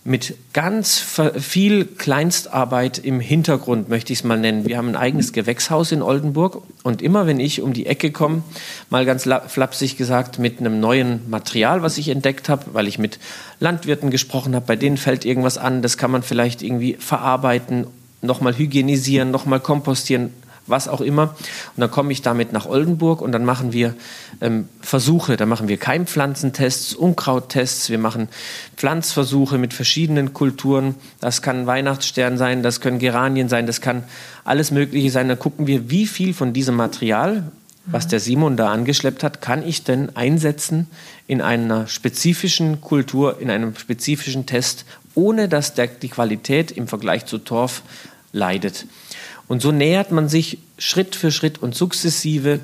C: mit ganz viel Kleinstarbeit im Hintergrund, möchte ich es mal nennen. Wir haben ein eigenes Gewächshaus in Oldenburg und immer wenn ich um die Ecke komme, mal ganz flapsig gesagt, mit einem neuen Material, was ich entdeckt habe, weil ich mit Landwirten gesprochen habe, bei denen fällt irgendwas an, das kann man vielleicht irgendwie verarbeiten, nochmal hygienisieren, nochmal kompostieren, was auch immer. Und dann komme ich damit nach Oldenburg und dann machen wir ähm, Versuche. Da machen wir Keimpflanzentests, Unkrauttests, wir machen Pflanzversuche mit verschiedenen Kulturen. Das kann Weihnachtsstern sein, das können Geranien sein, das kann alles Mögliche sein. Dann gucken wir, wie viel von diesem Material, was der Simon da angeschleppt hat, kann ich denn einsetzen in einer spezifischen Kultur, in einem spezifischen Test, ohne dass der, die Qualität im Vergleich zu Torf leidet. Und so nähert man sich Schritt für Schritt und sukzessive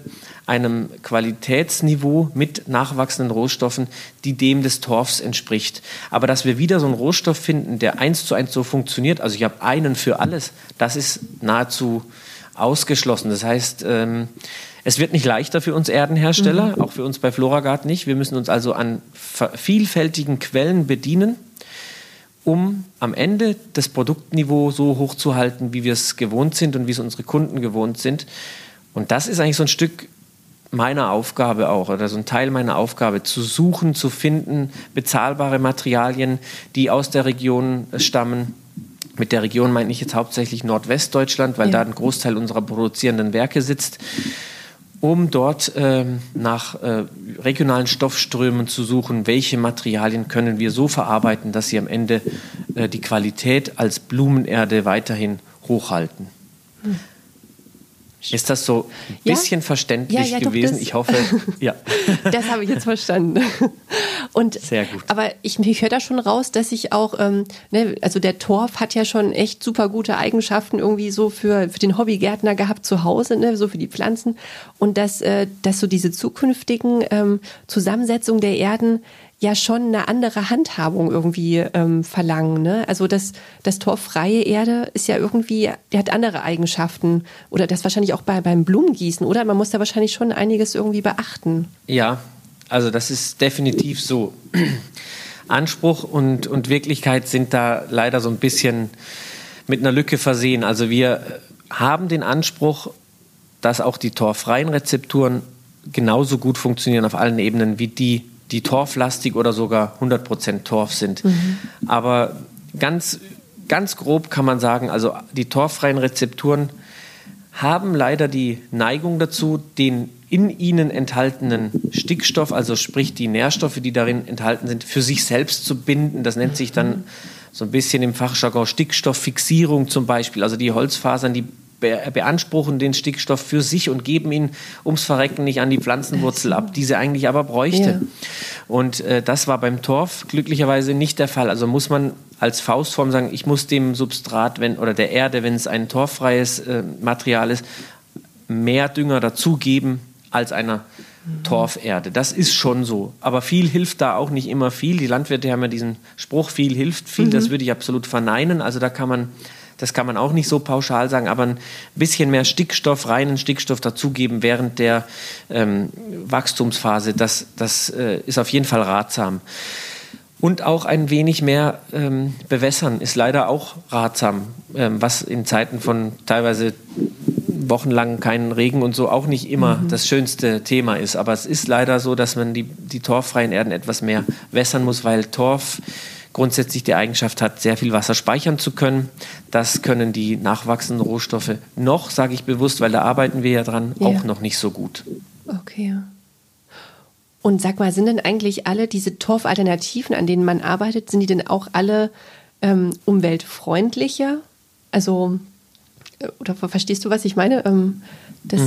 C: einem Qualitätsniveau mit nachwachsenden Rohstoffen, die dem des Torfs entspricht. Aber dass wir wieder so einen Rohstoff finden, der eins zu eins so funktioniert, also ich habe einen für alles, das ist nahezu ausgeschlossen. Das heißt, ähm, es wird nicht leichter für uns Erdenhersteller, mhm. auch für uns bei Floragard nicht. Wir müssen uns also an vielfältigen Quellen bedienen um am Ende das Produktniveau so hoch zu halten, wie wir es gewohnt sind und wie es unsere Kunden gewohnt sind. Und das ist eigentlich so ein Stück meiner Aufgabe auch oder so ein Teil meiner Aufgabe, zu suchen, zu finden, bezahlbare Materialien, die aus der Region stammen Mit der Region meine ich jetzt hauptsächlich Nordwestdeutschland, weil
B: Ja.
C: da ein Großteil unserer produzierenden Werke sitzt, um dort ähm, nach äh, regionalen Stoffströmen zu suchen, welche Materialien können wir so verarbeiten, dass sie am Ende äh, die Qualität als Blumenerde weiterhin hochhalten. Ist das so ein
B: Ja.
C: bisschen verständlich
B: Ja, ja, doch,
C: gewesen?
B: das-
C: Ich hoffe, ja.
B: Das habe ich jetzt verstanden. Und,
C: Sehr gut.
B: Aber ich, ich höre da schon raus, dass ich auch, ähm, ne, also der Torf hat ja schon echt super gute Eigenschaften irgendwie so für, für den Hobbygärtner gehabt zu Hause, ne, so für die Pflanzen. Und dass, äh, dass so diese zukünftigen ähm, Zusammensetzungen der Erden ja schon eine andere Handhabung irgendwie ähm, verlangen. Ne? Also das, das torffreie Erde ist ja irgendwie, der hat andere Eigenschaften. Oder das wahrscheinlich auch bei, beim Blumengießen, oder? Man muss da wahrscheinlich schon einiges irgendwie beachten.
C: Ja, also das ist definitiv so. Anspruch und, und Wirklichkeit sind da leider so ein bisschen mit einer Lücke versehen. Also wir haben den Anspruch, dass auch die torfreien Rezepturen genauso gut funktionieren auf allen Ebenen wie die, die torflastig oder sogar 100% Torf sind. Aber ganz, ganz grob kann man sagen, also die torffreien Rezepturen haben leider die Neigung dazu, den in ihnen enthaltenen Stickstoff, also sprich die Nährstoffe, die darin enthalten sind, für sich selbst zu binden. Das nennt sich dann so ein bisschen im Fachjargon Stickstofffixierung zum Beispiel. Also die Holzfasern, die beanspruchen den Stickstoff für sich und geben ihn ums Verrecken nicht an die Pflanzenwurzel ab, die sie eigentlich aber bräuchte.
B: Ja.
C: Und äh, das war beim Torf glücklicherweise nicht der Fall. Also muss man als Faustform sagen, ich muss dem Substrat wenn, oder der Erde, wenn es ein torffreies äh, Material ist, mehr Dünger dazugeben als einer Torferde. Das ist schon so. Aber viel hilft da auch nicht immer viel. Die Landwirte haben ja diesen Spruch, viel hilft viel. Das würde ich absolut verneinen. Also da kann man, das kann man auch nicht so pauschal sagen, aber ein bisschen mehr Stickstoff, reinen Stickstoff dazugeben während der ähm, Wachstumsphase, das, das äh, ist auf jeden Fall ratsam. Und auch ein wenig mehr ähm, bewässern ist leider auch ratsam, ähm, was in Zeiten von teilweise wochenlang keinen Regen und so auch nicht immer das schönste Thema ist. Aber es ist leider so, dass man die, die torffreien Erden etwas mehr wässern muss, weil Torf grundsätzlich die Eigenschaft hat, sehr viel Wasser speichern zu können. Das können die nachwachsenden Rohstoffe noch, sage ich bewusst, weil da arbeiten wir ja dran,
B: Ja.
C: auch noch nicht so gut.
B: Okay. Und sag mal, sind denn eigentlich alle diese Torfalternativen, an denen man arbeitet, sind die denn auch alle ähm, umweltfreundlicher? Also, äh, oder ver- verstehst du, was ich meine? Ähm, das,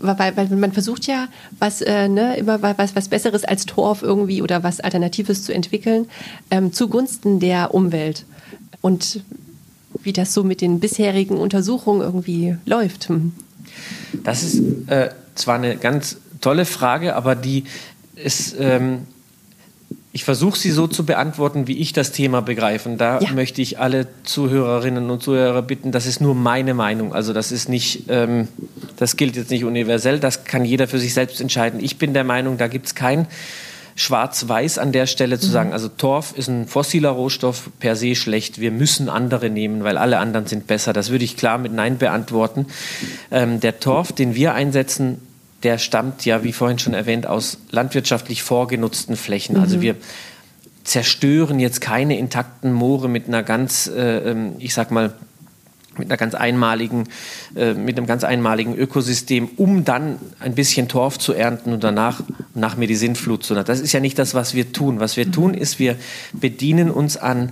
B: weil, weil man versucht ja, was, äh, ne, immer wa- was, was Besseres als Torf irgendwie oder was Alternatives zu entwickeln, ähm, zugunsten der Umwelt. Und wie das so mit den bisherigen Untersuchungen irgendwie läuft. Hm.
C: Das ist äh, zwar eine ganz tolle Frage, aber die ist, ähm, ich versuche sie so zu beantworten, wie ich das Thema begreife. Und da
B: Ja.
C: möchte ich alle Zuhörerinnen und Zuhörer bitten, das ist nur meine Meinung. Also das ist nicht, ähm, das gilt jetzt nicht universell, das kann jeder für sich selbst entscheiden. Ich bin der Meinung, da gibt es kein Schwarz-Weiß an der Stelle zu sagen, also Torf ist ein fossiler Rohstoff per se schlecht, wir müssen andere nehmen, weil alle anderen sind besser. Das würde ich klar mit Nein beantworten. Ähm, der Torf, den wir einsetzen, der stammt ja, wie vorhin schon erwähnt, aus landwirtschaftlich vorgenutzten Flächen. Also wir zerstören jetzt keine intakten Moore mit einer ganz, äh, ähm, ich sag mal, mit einer ganz einmaligen, äh, mit einem ganz einmaligen Ökosystem, um dann ein bisschen Torf zu ernten und danach nach mir die Sintflut zu. Das ist ja nicht das, was wir tun. Was wir tun, ist, wir bedienen uns an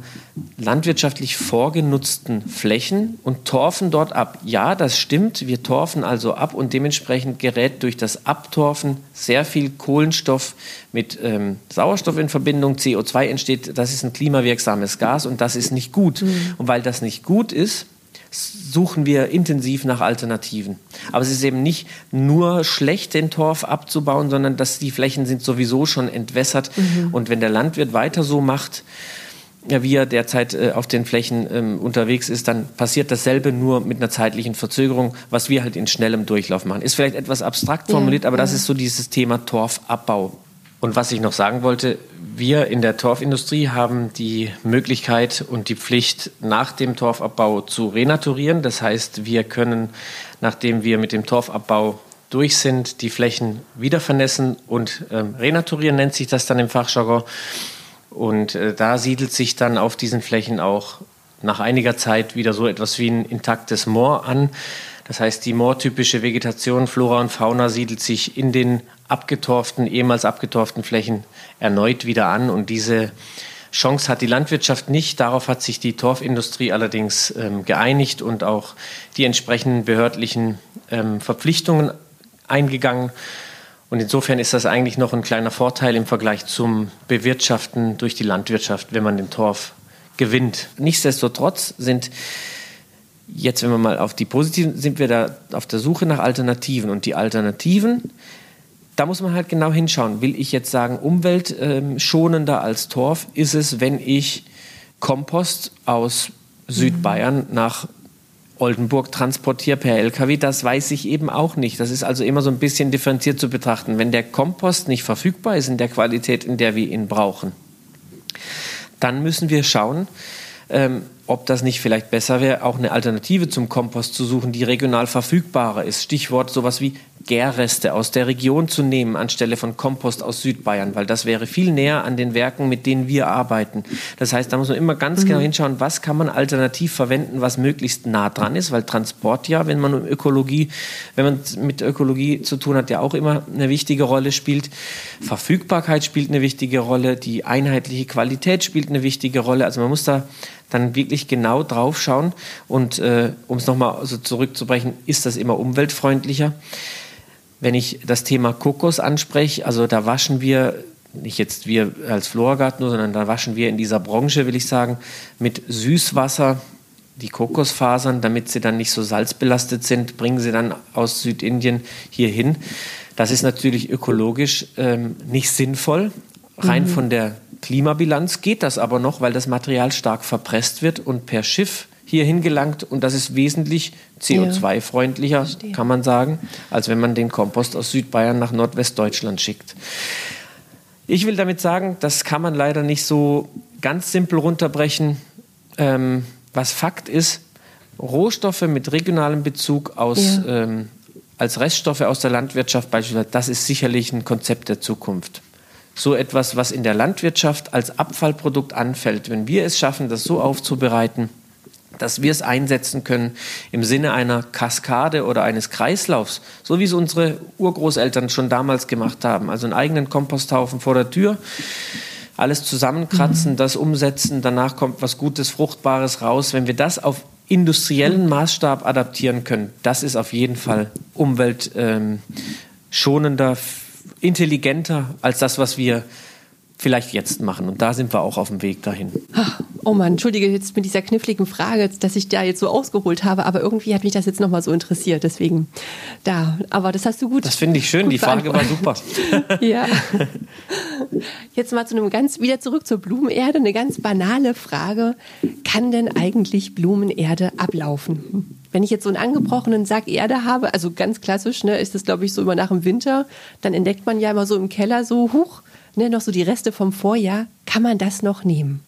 C: landwirtschaftlich vorgenutzten Flächen und torfen dort ab. Ja, das stimmt. Wir torfen also ab und dementsprechend gerät durch das Abtorfen sehr viel Kohlenstoff mit ähm, Sauerstoff in Verbindung. CO2 entsteht. Das ist ein klimawirksames Gas und das ist nicht gut. Und weil das nicht gut ist, suchen wir intensiv nach Alternativen. Aber es ist eben nicht nur schlecht, den Torf abzubauen, sondern dass die Flächen sind sowieso schon entwässert. Und wenn der Landwirt weiter so macht, ja, wie er derzeit äh, auf den Flächen ähm, unterwegs ist, dann passiert dasselbe nur mit einer zeitlichen Verzögerung, was wir halt in schnellem Durchlauf machen. Ist vielleicht etwas abstrakt formuliert,
B: Ja,
C: aber das
B: ja.
C: ist so dieses Thema Torfabbau. Und was ich noch sagen wollte, wir in der Torfindustrie haben die Möglichkeit und die Pflicht, nach dem Torfabbau zu renaturieren. Das heißt, wir können, nachdem wir mit dem Torfabbau durch sind, die Flächen wieder vernässen und ähm, renaturieren, nennt sich das dann im Fachjargon. Und äh, da siedelt sich dann auf diesen Flächen auch nach einiger Zeit wieder so etwas wie ein intaktes Moor an. Das heißt, die moortypische Vegetation, Flora und Fauna siedelt sich in den abgetorften, ehemals abgetorften Flächen erneut wieder an. Und diese Chance hat die Landwirtschaft nicht. Darauf hat sich die Torfindustrie allerdings ähm, geeinigt und auch die entsprechenden behördlichen ähm, Verpflichtungen eingegangen. Und insofern ist das eigentlich noch ein kleiner Vorteil im Vergleich zum Bewirtschaften durch die Landwirtschaft, wenn man den Torf gewinnt. Nichtsdestotrotz sind jetzt, wenn wir mal auf die positiven, sind wir da auf der Suche nach Alternativen. Und die Alternativen, da muss man halt genau hinschauen. Will ich jetzt sagen, umweltschonender als Torf ist es, wenn ich Kompost aus Südbayern mhm. nach Oldenburg transportiere per LKW, das weiß ich eben auch nicht. Das ist also immer so ein bisschen differenziert zu betrachten. Wenn der Kompost nicht verfügbar ist in der Qualität, in der wir ihn brauchen, dann müssen wir schauen, ähm, ob das nicht vielleicht besser wäre, auch eine Alternative zum Kompost zu suchen, die regional verfügbarer ist. Stichwort sowas wie Gärreste aus der Region zu nehmen anstelle von Kompost aus Südbayern, weil das wäre viel näher an den Werken, mit denen wir arbeiten. Das heißt, da muss man immer ganz mhm. genau hinschauen, was kann man alternativ verwenden, was möglichst nah dran ist, weil Transport ja, wenn man um Ökologie, wenn man mit Ökologie zu tun hat, ja auch immer eine wichtige Rolle spielt. Verfügbarkeit spielt eine wichtige Rolle, die einheitliche Qualität spielt eine wichtige Rolle. Also man muss da dann wirklich genau drauf schauen. Und äh, um es nochmal so zurückzubrechen, ist das immer umweltfreundlicher? Wenn ich das Thema Kokos anspreche, also da waschen wir, nicht jetzt wir als Florgarten, sondern da waschen wir in dieser Branche, will ich sagen, mit Süßwasser die Kokosfasern, damit sie dann nicht so salzbelastet sind, bringen sie dann aus Südindien hier hin. Das ist natürlich ökologisch ähm, nicht sinnvoll, Rein mhm. von der Klimabilanz geht das aber noch, weil das Material stark verpresst wird und per Schiff hierhin gelangt und das ist wesentlich CO2-freundlicher, ja, kann man sagen, als wenn man den Kompost aus Südbayern nach Nordwestdeutschland schickt. Ich will damit sagen, das kann man leider nicht so ganz simpel runterbrechen. Ähm, was Fakt ist, Rohstoffe mit regionalem Bezug aus, ja. ähm, als Reststoffe aus der Landwirtschaft beispielsweise, das ist sicherlich ein Konzept der Zukunft so etwas, was in der Landwirtschaft als Abfallprodukt anfällt, wenn wir es schaffen, das so aufzubereiten, dass wir es einsetzen können im Sinne einer Kaskade oder eines Kreislaufs, so wie es unsere Urgroßeltern schon damals gemacht haben. Also einen eigenen Komposthaufen vor der Tür, alles zusammenkratzen, mhm. das umsetzen, danach kommt was Gutes, Fruchtbares raus. Wenn wir das auf industriellen Maßstab adaptieren können, das ist auf jeden Fall umweltschonender, ähm, intelligenter als das, was wir vielleicht jetzt machen. Und da sind wir auch auf dem Weg dahin.
B: Oh Mann, entschuldige jetzt mit dieser kniffligen Frage, dass ich da jetzt so ausgeholt habe, aber irgendwie hat mich das jetzt nochmal so interessiert. Deswegen da. Aber das hast du gut.
C: Das finde ich schön. Die Frage war super.
B: ja. Jetzt mal zu einem ganz, wieder zurück zur Blumenerde. Eine ganz banale Frage. Kann denn eigentlich Blumenerde ablaufen? Wenn ich jetzt so einen angebrochenen Sack Erde habe, also ganz klassisch, ne, ist das glaube ich so immer nach dem Winter, dann entdeckt man ja immer so im Keller so, huch, ne, noch so die Reste vom Vorjahr. Kann man das noch nehmen?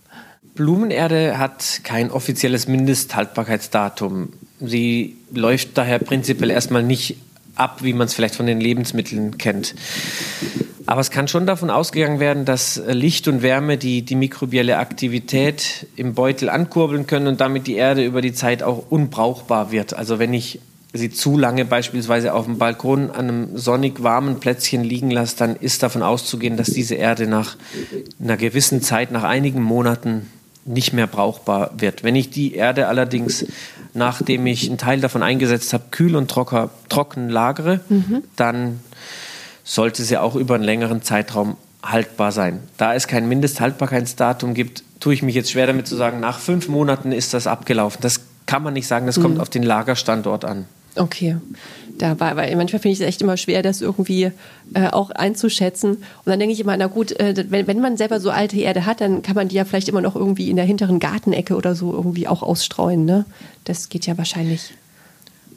C: Blumenerde hat kein offizielles Mindesthaltbarkeitsdatum. Sie läuft daher prinzipiell erstmal nicht ab, wie man es vielleicht von den Lebensmitteln kennt. Aber es kann schon davon ausgegangen werden, dass Licht und Wärme die, die mikrobielle Aktivität im Beutel ankurbeln können und damit die Erde über die Zeit auch unbrauchbar wird. Also wenn ich sie zu lange beispielsweise auf dem Balkon an einem sonnig warmen Plätzchen liegen lasse, dann ist davon auszugehen, dass diese Erde nach einer gewissen Zeit, nach einigen Monaten nicht mehr brauchbar wird. Wenn ich die Erde allerdings, nachdem ich einen Teil davon eingesetzt habe, kühl und trocker, trocken lagere, mhm. dann sollte sie auch über einen längeren Zeitraum haltbar sein. Da es kein Mindesthaltbarkeitsdatum gibt, tue ich mich jetzt schwer damit zu sagen, nach fünf Monaten ist das abgelaufen. Das kann man nicht sagen, das mhm. kommt auf den Lagerstandort an.
B: Okay. Da war, weil manchmal finde ich es echt immer schwer, das irgendwie äh, auch einzuschätzen. Und dann denke ich immer, na gut, äh, wenn, wenn man selber so alte Erde hat, dann kann man die ja vielleicht immer noch irgendwie in der hinteren Gartenecke oder so irgendwie auch ausstreuen. Ne? Das geht ja wahrscheinlich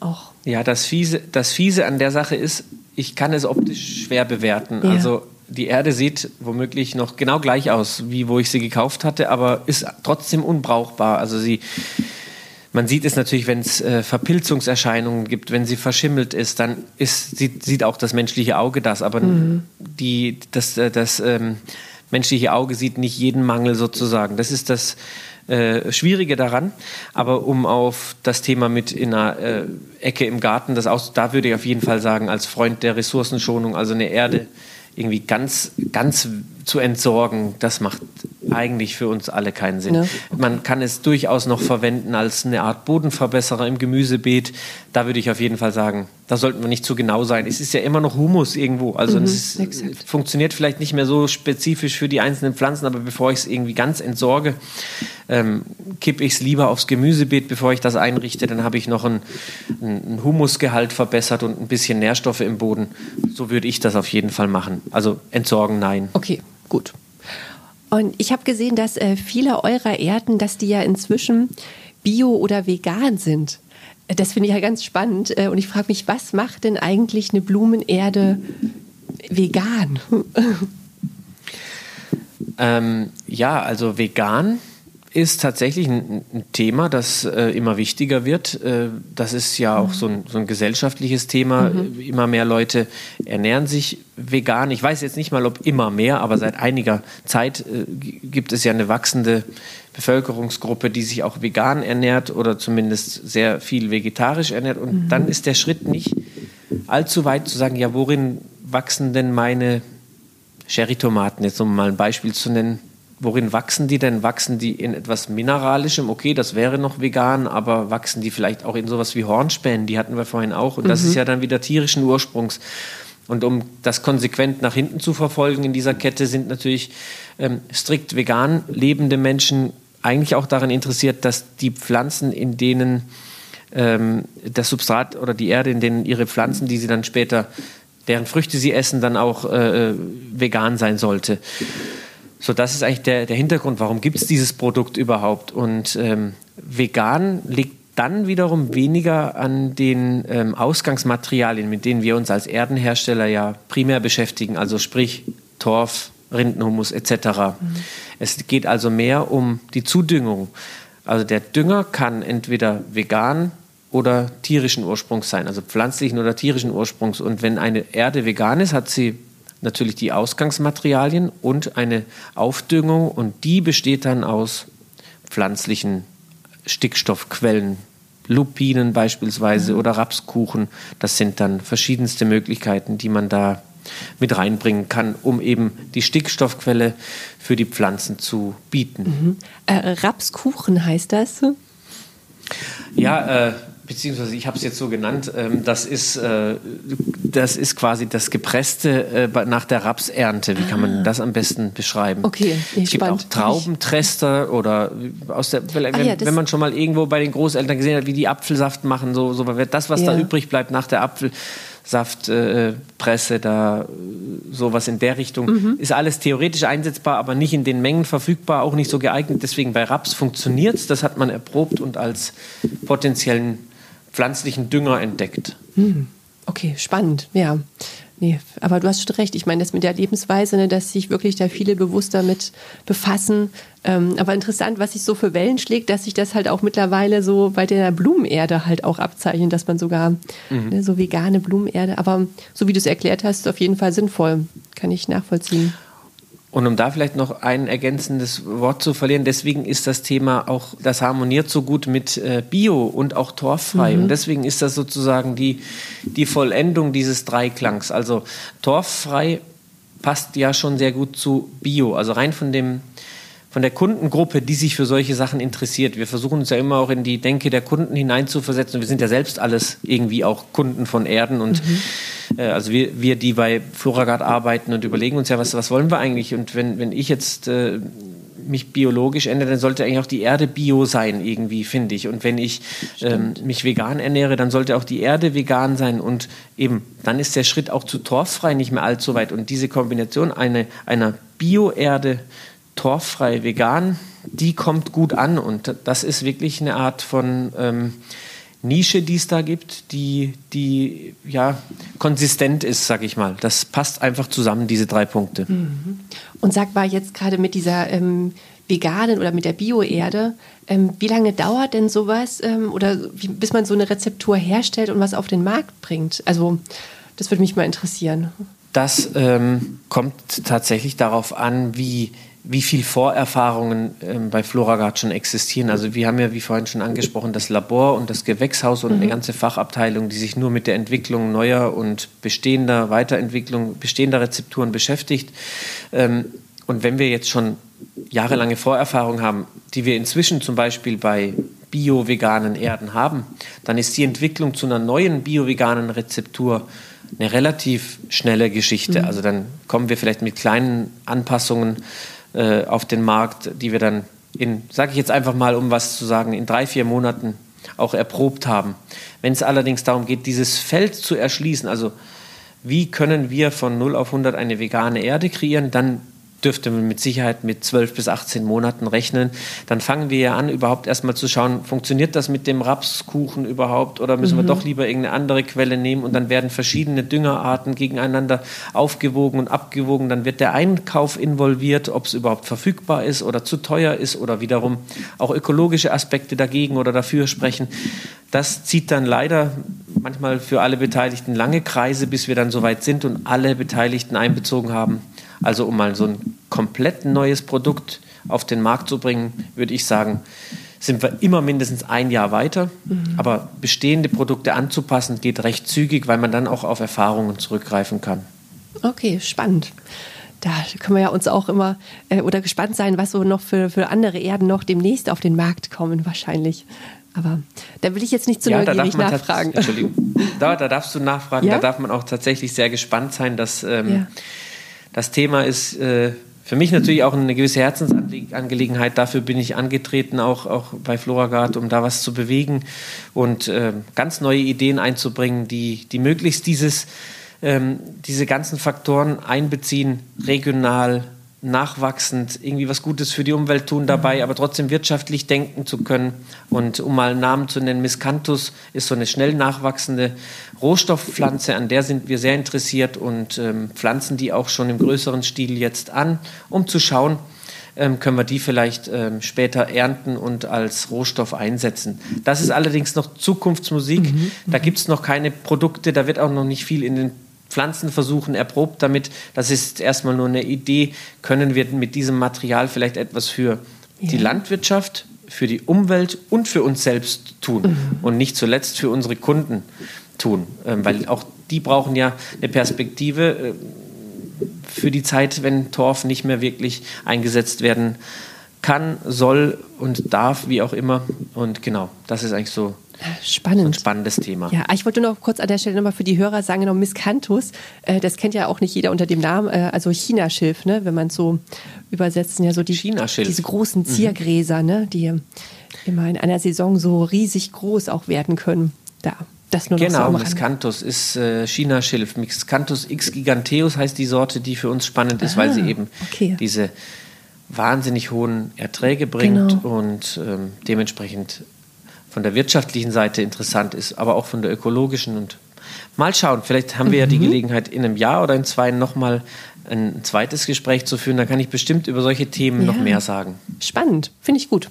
B: auch.
C: Ja, das Fiese, das Fiese an der Sache ist, ich kann es optisch schwer bewerten. Ja. Also die Erde sieht womöglich noch genau gleich aus, wie wo ich sie gekauft hatte, aber ist trotzdem unbrauchbar. Also sie, man sieht es natürlich, wenn es äh, Verpilzungserscheinungen gibt, wenn sie verschimmelt ist, dann ist, sieht, sieht auch das menschliche Auge das, aber mhm. die, das, äh, das ähm, menschliche Auge sieht nicht jeden Mangel sozusagen. Das ist das äh, Schwierige daran. Aber um auf das Thema mit in einer äh, Ecke im Garten, das aus, da würde ich auf jeden Fall sagen, als Freund der Ressourcenschonung, also eine Erde irgendwie ganz, ganz zu entsorgen, das macht eigentlich für uns alle keinen Sinn. Ja. Man kann es durchaus noch verwenden als eine Art Bodenverbesserer im Gemüsebeet. Da würde ich auf jeden Fall sagen, da sollten wir nicht zu genau sein. Es ist ja immer noch Humus irgendwo. Also mhm, es ist, funktioniert vielleicht nicht mehr so spezifisch für die einzelnen Pflanzen, aber bevor ich es irgendwie ganz entsorge, ähm, kippe ich es lieber aufs Gemüsebeet, bevor ich das einrichte. Dann habe ich noch einen, einen Humusgehalt verbessert und ein bisschen Nährstoffe im Boden. So würde ich das auf jeden Fall machen. Also entsorgen, nein.
B: Okay, gut. Und ich habe gesehen, dass äh, viele eurer Erden, dass die ja inzwischen bio oder vegan sind. Das finde ich ja ganz spannend. Äh, und ich frage mich, was macht denn eigentlich eine Blumenerde vegan?
C: ähm, ja, also vegan ist tatsächlich ein, ein Thema, das äh, immer wichtiger wird. Äh, das ist ja auch so ein, so ein gesellschaftliches Thema. Mhm. Immer mehr Leute ernähren sich vegan. Ich weiß jetzt nicht mal, ob immer mehr, aber seit einiger Zeit äh, gibt es ja eine wachsende Bevölkerungsgruppe, die sich auch vegan ernährt oder zumindest sehr viel vegetarisch ernährt. Und mhm. dann ist der Schritt nicht allzu weit zu sagen, ja, worin wachsen denn meine Cherrytomaten, jetzt um mal ein Beispiel zu nennen, Worin wachsen die denn? Wachsen die in etwas Mineralischem? Okay, das wäre noch vegan, aber wachsen die vielleicht auch in sowas wie Hornspänen? Die hatten wir vorhin auch. Und das mhm. ist ja dann wieder tierischen Ursprungs. Und um das konsequent nach hinten zu verfolgen in dieser Kette, sind natürlich ähm, strikt vegan lebende Menschen eigentlich auch daran interessiert, dass die Pflanzen, in denen ähm, das Substrat oder die Erde, in denen ihre Pflanzen, die sie dann später, deren Früchte sie essen, dann auch äh, äh vegan sein sollte. So, das ist eigentlich der, der Hintergrund, warum gibt es dieses Produkt überhaupt. Und ähm, vegan liegt dann wiederum weniger an den ähm, Ausgangsmaterialien, mit denen wir uns als Erdenhersteller ja primär beschäftigen, also sprich Torf, Rindenhumus etc. Mhm. Es geht also mehr um die Zudüngung. Also der Dünger kann entweder vegan oder tierischen Ursprungs sein, also pflanzlichen oder tierischen Ursprungs. Und wenn eine Erde vegan ist, hat sie natürlich die Ausgangsmaterialien und eine Aufdüngung und die besteht dann aus pflanzlichen Stickstoffquellen, Lupinen beispielsweise mhm. oder Rapskuchen. Das sind dann verschiedenste Möglichkeiten, die man da mit reinbringen kann, um eben die Stickstoffquelle für die Pflanzen zu bieten.
B: Mhm. Äh, Rapskuchen heißt das?
C: Ja, äh, beziehungsweise ich habe es jetzt so genannt, ähm, das, ist, äh, das ist quasi das Gepresste äh, nach der Rapsernte. Wie kann man das am besten beschreiben?
B: Okay,
C: es gibt spannend. auch Traubentrester oder aus der, wenn, ah, ja, wenn, man schon mal irgendwo bei den Großeltern gesehen hat, wie die Apfelsaft machen, so, so das, was ja. da übrig bleibt nach der Apfel. Saftpresse, äh, da sowas in der Richtung. Mhm. Ist alles theoretisch einsetzbar, aber nicht in den Mengen verfügbar, auch nicht so geeignet. Deswegen bei Raps funktioniert es, das hat man erprobt und als potenziellen pflanzlichen Dünger entdeckt.
B: Hm. Okay, spannend, ja. Nee, aber du hast schon recht. Ich meine, das mit der Lebensweise, ne, dass sich wirklich da viele bewusst damit befassen. Ähm, aber interessant, was sich so für Wellen schlägt, dass sich das halt auch mittlerweile so bei der Blumenerde halt auch abzeichnet, dass man sogar mhm. ne, so vegane Blumenerde, aber so wie du es erklärt hast, auf jeden Fall sinnvoll. Kann ich nachvollziehen.
C: Und um da vielleicht noch ein ergänzendes Wort zu verlieren, deswegen ist das Thema auch, das harmoniert so gut mit äh, Bio und auch torffrei. Mhm. Und deswegen ist das sozusagen die, die Vollendung dieses Dreiklangs. Also torffrei passt ja schon sehr gut zu Bio. Also rein von dem, von der Kundengruppe, die sich für solche Sachen interessiert. Wir versuchen uns ja immer auch in die Denke der Kunden hineinzuversetzen. Wir sind ja selbst alles irgendwie auch Kunden von Erden und mhm äh, also wir, wir, die bei Floragard arbeiten und überlegen uns ja, was, was wollen wir eigentlich? Und wenn, wenn ich jetzt äh, mich biologisch ernähre, dann sollte eigentlich auch die Erde bio sein, irgendwie, finde ich. Und wenn ich ähm, mich vegan ernähre, dann sollte auch die Erde vegan sein. Und eben, dann ist der Schritt auch zu torffrei nicht mehr allzu weit. Und diese Kombination eine, einer Bio-Erde, torffrei, vegan, die kommt gut an. Und das ist wirklich eine Art von ähm, Nische, die es da gibt, die, die ja konsistent ist, sag ich mal. Das passt einfach zusammen, diese drei Punkte. Mhm.
B: Und sag mal jetzt gerade mit dieser ähm, veganen oder mit der Bioerde, ähm, wie lange dauert denn sowas ähm, oder wie, bis man so eine Rezeptur herstellt und was auf den Markt bringt? Also das würde mich mal interessieren.
C: Das ähm, kommt tatsächlich darauf an, wie wie viel Vorerfahrungen ähm, bei Floragard schon existieren. Also wir haben ja, wie vorhin schon angesprochen, das Labor und das Gewächshaus und mhm. eine ganze Fachabteilung, die sich nur mit der Entwicklung neuer und bestehender Weiterentwicklung bestehender Rezepturen beschäftigt. Ähm, und wenn wir jetzt schon jahrelange Vorerfahrung haben, die wir inzwischen zum Beispiel bei bio-veganen Erden haben, dann ist die Entwicklung zu einer neuen bio-veganen Rezeptur eine relativ schnelle Geschichte. Mhm. Also dann kommen wir vielleicht mit kleinen Anpassungen äh, auf den Markt, die wir dann in, sage ich jetzt einfach mal, um was zu sagen, in drei, vier Monaten auch erprobt haben. Wenn es allerdings darum geht, dieses Feld zu erschließen, also wie können wir von 0 auf 100 eine vegane Erde kreieren, dann dürfte man mit Sicherheit mit 12 bis 18 Monaten rechnen. Dann fangen wir ja an, überhaupt erstmal zu schauen, funktioniert das mit dem Rapskuchen überhaupt oder müssen mhm. wir doch lieber irgendeine andere Quelle nehmen und dann werden verschiedene Düngerarten gegeneinander aufgewogen und abgewogen. Dann wird der Einkauf involviert, ob es überhaupt verfügbar ist oder zu teuer ist oder wiederum auch ökologische Aspekte dagegen oder dafür sprechen. Das zieht dann leider manchmal für alle Beteiligten lange Kreise, bis wir dann soweit sind und alle Beteiligten einbezogen haben. Also um mal so ein komplett neues Produkt auf den Markt zu bringen, würde ich sagen, sind wir immer mindestens ein Jahr weiter. Mhm. Aber bestehende Produkte anzupassen geht recht zügig, weil man dann auch auf Erfahrungen zurückgreifen kann.
B: Okay, spannend. Da können wir ja uns auch immer äh, oder gespannt sein, was so noch für, für andere Erden noch demnächst auf den Markt kommen, wahrscheinlich. Aber da will ich jetzt nicht zu ja, neugierig nachfragen.
C: Entschuldigung. Da, da darfst du nachfragen. Ja? Da darf man auch tatsächlich sehr gespannt sein, dass ähm, ja. Das Thema ist äh, für mich natürlich auch eine gewisse Herzensangelegenheit. Dafür bin ich angetreten, auch, auch bei Floragard, um da was zu bewegen und äh, ganz neue Ideen einzubringen, die, die möglichst dieses, ähm, diese ganzen Faktoren einbeziehen, regional, nachwachsend irgendwie was Gutes für die Umwelt tun dabei, aber trotzdem wirtschaftlich denken zu können. Und um mal einen Namen zu nennen, Miscanthus ist so eine schnell nachwachsende Rohstoffpflanze, an der sind wir sehr interessiert und ähm, pflanzen die auch schon im größeren Stil jetzt an, um zu schauen, ähm, können wir die vielleicht ähm, später ernten und als Rohstoff einsetzen. Das ist allerdings noch Zukunftsmusik. Mhm. Da gibt es noch keine Produkte, da wird auch noch nicht viel in den Pflanzenversuchen erprobt damit. Das ist erstmal nur eine Idee. Können wir mit diesem Material vielleicht etwas für ja. die Landwirtschaft, für die Umwelt und für uns selbst tun mhm. und nicht zuletzt für unsere Kunden tun, ähm, weil auch die brauchen ja eine Perspektive äh, für die Zeit, wenn Torf nicht mehr wirklich eingesetzt werden kann, soll und darf, wie auch immer. Und genau, das ist eigentlich so
B: Spannend. ein
C: spannendes Thema.
B: Ja, ich wollte noch kurz an der Stelle nochmal für die Hörer sagen, genau, Miscanthus, äh, das kennt ja auch nicht jeder unter dem Namen, äh, also Chinaschilf, ne, wenn man es so übersetzt, ja so die, diese großen mhm. Ziergräser, mhm. ne, die immer in einer Saison so riesig groß auch werden können. Da. Das nur
C: genau, so Miscanthus ist äh, China-Schilf. Miscanthus x giganteus heißt die Sorte, die für uns spannend ist, Aha, weil sie eben okay. diese wahnsinnig hohen Erträge bringt genau. und ähm, dementsprechend von der wirtschaftlichen Seite interessant ist, aber auch von der ökologischen. Und mal schauen, vielleicht haben wir mhm. ja die mhm. Gelegenheit, in einem Jahr oder in zwei nochmal ein zweites Gespräch zu führen. Da kann ich bestimmt über solche Themen ja. noch mehr sagen.
B: Spannend, finde ich gut.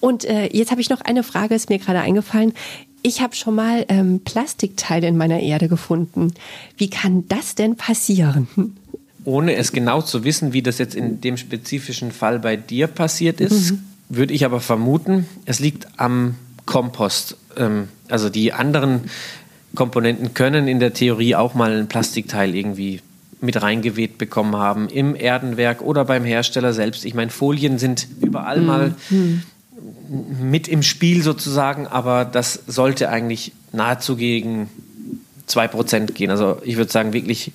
B: Und äh, jetzt habe ich noch eine Frage, ist mir gerade eingefallen. Ich habe schon mal ähm, Plastikteile in meiner Erde gefunden. Wie kann das denn passieren?
C: Ohne es genau zu wissen, wie das jetzt in dem spezifischen Fall bei dir passiert ist, mhm würde ich aber vermuten, es liegt am Kompost. Ähm, also die anderen Komponenten können in der Theorie auch mal ein Plastikteil irgendwie mit reingeweht bekommen haben, im Erdenwerk oder beim Hersteller selbst. Ich meine, Folien sind überall mhm. mal mhm. mit im Spiel sozusagen, aber das sollte eigentlich nahezu gegen 2% gehen. Also ich würde sagen, wirklich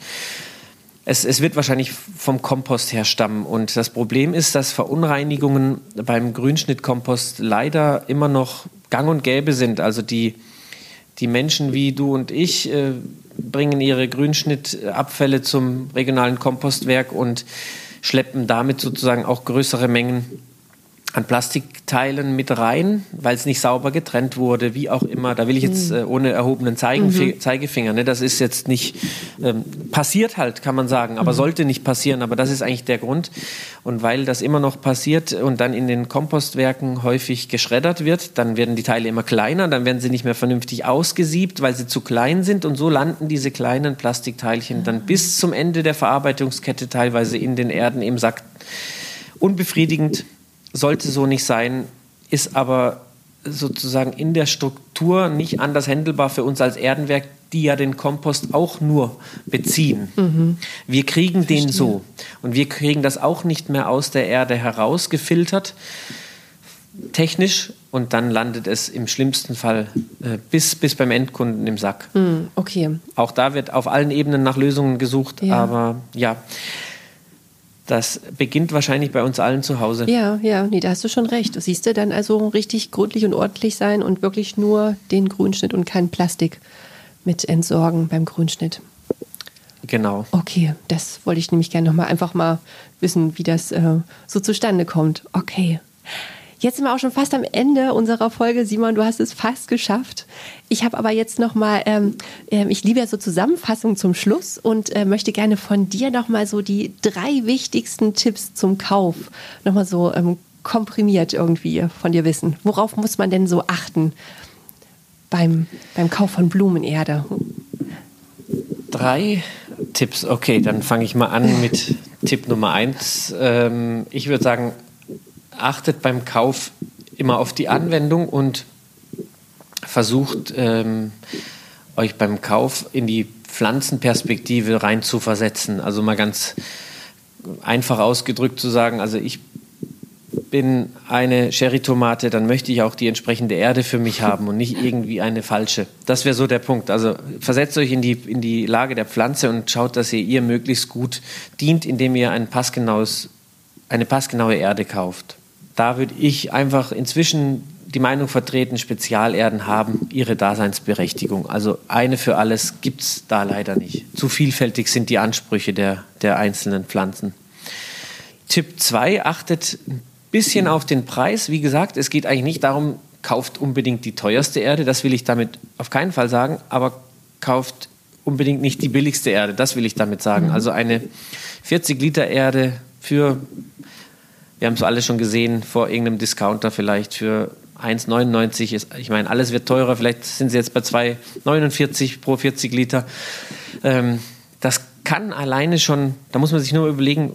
C: es, es wird wahrscheinlich vom Kompost her stammen. Und das Problem ist, dass Verunreinigungen beim Grünschnittkompost leider immer noch gang und gäbe sind. Also die, die Menschen wie du und ich äh, bringen ihre Grünschnittabfälle zum regionalen Kompostwerk und schleppen damit sozusagen auch größere Mengen an Plastikteilen mit rein, weil es nicht sauber getrennt wurde, wie auch immer. Da will ich jetzt mhm. äh, ohne erhobenen Zeigenf mhm. Zeigefinger, ne? das ist jetzt nicht ähm, passiert halt, kann man sagen, aber mhm. sollte nicht passieren. Aber das ist eigentlich der Grund. Und weil das immer noch passiert und dann in den Kompostwerken häufig geschreddert wird, dann werden die Teile immer kleiner, dann werden sie nicht mehr vernünftig ausgesiebt, weil sie zu klein sind und so landen diese kleinen Plastikteilchen dann bis zum Ende der Verarbeitungskette teilweise in den Erden im Sack unbefriedigend, sollte so nicht sein, ist aber sozusagen in der Struktur nicht anders händelbar für uns als Erdenwerk, die ja den Kompost auch nur beziehen. Mhm. Wir kriegen Verstehe. den so und wir kriegen das auch nicht mehr aus der Erde herausgefiltert, technisch, und dann landet es im schlimmsten Fall äh, bis, bis beim Endkunden im Sack.
B: Mhm, okay.
C: Auch da wird auf allen Ebenen nach Lösungen gesucht, ja. aber ja. Das beginnt wahrscheinlich bei uns allen zu Hause.
B: Ja, ja, nee, da hast du schon recht. Du siehst du dann also richtig gründlich und ordentlich sein und wirklich nur den Grünschnitt und kein Plastik mit entsorgen beim Grünschnitt.
C: Genau.
B: Okay, das wollte ich nämlich gerne nochmal einfach mal wissen, wie das äh, so zustande kommt. Okay. Jetzt sind wir auch schon fast am Ende unserer Folge. Simon, du hast es fast geschafft. Ich habe aber jetzt noch mal, ähm, äh, ich liebe ja so Zusammenfassungen zum Schluss und äh, möchte gerne von dir noch mal so die drei wichtigsten Tipps zum Kauf noch mal so ähm, komprimiert irgendwie von dir wissen. Worauf muss man denn so achten beim, beim Kauf von Blumenerde?
C: Drei Tipps. Okay, dann fange ich mal an mit Tipp Nummer eins. Ähm, ich würde sagen, achtet beim Kauf immer auf die Anwendung und versucht ähm, euch beim Kauf in die Pflanzenperspektive rein zu versetzen. Also mal ganz einfach ausgedrückt zu sagen, also ich bin eine Cherry-Tomate, dann möchte ich auch die entsprechende Erde für mich haben und nicht irgendwie eine falsche. Das wäre so der Punkt. Also versetzt euch in die, in die Lage der Pflanze und schaut, dass ihr ihr möglichst gut dient, indem ihr ein passgenaues, eine passgenaue Erde kauft da würde ich einfach inzwischen die Meinung vertreten, Spezialerden haben ihre Daseinsberechtigung. Also eine für alles gibt es da leider nicht. Zu vielfältig sind die Ansprüche der, der einzelnen Pflanzen. Tipp 2 achtet ein bisschen auf den Preis. Wie gesagt, es geht eigentlich nicht darum, kauft unbedingt die teuerste Erde, das will ich damit auf keinen Fall sagen, aber kauft unbedingt nicht die billigste Erde, das will ich damit sagen. Mhm. Also eine 40 Liter Erde für wir haben es alle schon gesehen, vor irgendeinem Discounter vielleicht für 1,99 ist, ich meine, alles wird teurer, vielleicht sind sie jetzt bei 2,49 pro 40 Liter. Ähm, das kann alleine schon, da muss man sich nur überlegen,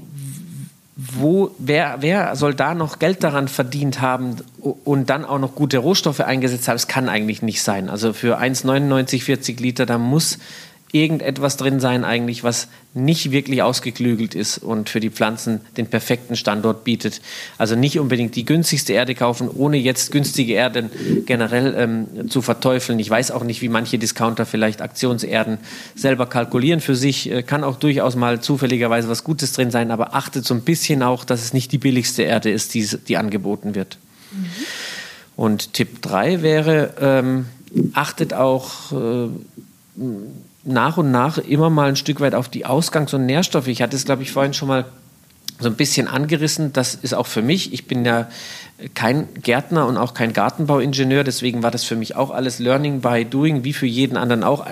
C: wo, wer, wer soll da noch Geld daran verdient haben und dann auch noch gute Rohstoffe eingesetzt haben? Das kann eigentlich nicht sein. Also für 1,99, 40 Liter, da muss irgendetwas drin sein eigentlich, was nicht wirklich ausgeklügelt ist und für die Pflanzen den perfekten Standort bietet. Also nicht unbedingt die günstigste Erde kaufen, ohne jetzt günstige Erden generell ähm, zu verteufeln. Ich weiß auch nicht, wie manche Discounter vielleicht Aktionserden selber kalkulieren für sich. Äh, kann auch durchaus mal zufälligerweise was Gutes drin sein, aber achtet so ein bisschen auch, dass es nicht die billigste Erde ist, die, die angeboten wird. Mhm. Und Tipp 3 wäre, ähm, achtet auch äh, nach und nach immer mal ein Stück weit auf die Ausgangs- und Nährstoffe. Ich hatte es, glaube ich, vorhin schon mal so ein bisschen angerissen. Das ist auch für mich. Ich bin ja kein Gärtner und auch kein Gartenbauingenieur, deswegen war das für mich auch alles Learning by Doing, wie für jeden anderen auch.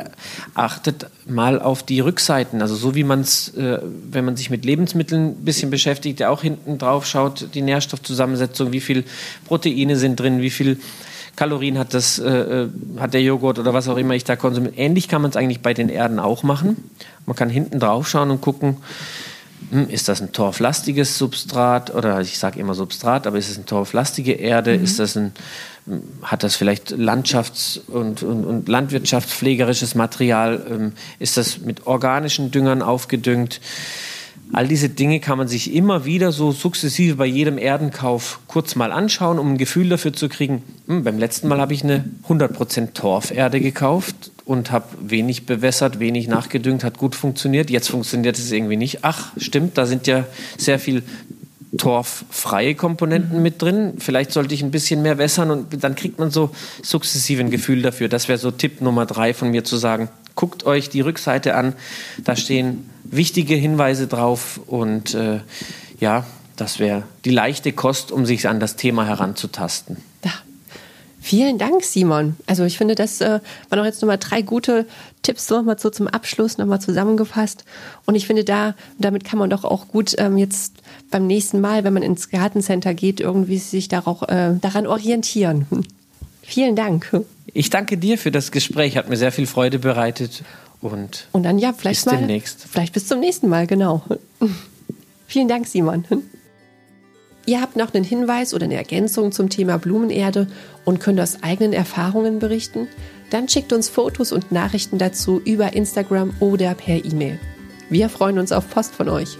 C: Achtet mal auf die Rückseiten, also so wie man es, äh, wenn man sich mit Lebensmitteln ein bisschen beschäftigt, ja auch hinten drauf schaut, die Nährstoffzusammensetzung, wie viel Proteine sind drin, wie viel Kalorien hat, das, äh, äh, hat der Joghurt oder was auch immer ich da konsumiere. Ähnlich kann man es eigentlich bei den Erden auch machen. Man kann hinten drauf schauen und gucken, hm, ist das ein torflastiges Substrat oder ich sage immer Substrat, aber ist es eine torflastige Erde? Mhm. Ist das ein, hm, hat das vielleicht Landschafts- und, und, und landwirtschaftspflegerisches Material? Ähm, ist das mit organischen Düngern aufgedüngt? All diese Dinge kann man sich immer wieder so sukzessive bei jedem Erdenkauf kurz mal anschauen, um ein Gefühl dafür zu kriegen. Hm, beim letzten Mal habe ich eine 100% Torferde gekauft und habe wenig bewässert, wenig nachgedüngt, hat gut funktioniert. Jetzt funktioniert es irgendwie nicht. Ach, stimmt, da sind ja sehr viel torffreie Komponenten mit drin. Vielleicht sollte ich ein bisschen mehr wässern und dann kriegt man so sukzessive ein Gefühl dafür. Das wäre so Tipp Nummer drei von mir zu sagen, guckt euch die Rückseite an. Da stehen wichtige Hinweise drauf und äh, ja, das wäre die leichte Kost, um sich an das Thema heranzutasten.
B: Ja. Vielen Dank, Simon. Also ich finde, das äh, waren auch jetzt nochmal drei gute Tipps nochmal so zum Abschluss nochmal zusammengefasst. Und ich finde, da damit kann man doch auch gut ähm, jetzt beim nächsten Mal, wenn man ins Gartencenter geht, irgendwie sich darauf, äh, daran orientieren. Vielen Dank.
C: Ich danke dir für das Gespräch, hat mir sehr viel Freude bereitet und,
B: und dann ja, vielleicht
C: bis
B: mal,
C: demnächst.
B: Vielleicht bis zum nächsten Mal, genau. Vielen Dank, Simon. Ihr habt noch einen Hinweis oder eine Ergänzung zum Thema Blumenerde und könnt aus eigenen Erfahrungen berichten? Dann schickt uns Fotos und Nachrichten dazu über Instagram oder per E-Mail. Wir freuen uns auf Post von euch.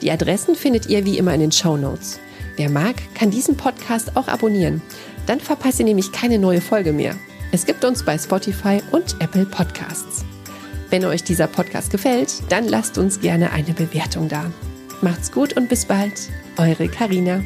B: Die Adressen findet ihr wie immer in den Show Notes. Wer mag, kann diesen Podcast auch abonnieren. Dann verpasst ihr nämlich keine neue Folge mehr. Es gibt uns bei Spotify und Apple Podcasts. Wenn euch dieser Podcast gefällt, dann lasst uns gerne eine Bewertung da. Macht's gut und bis bald. Eure Karina.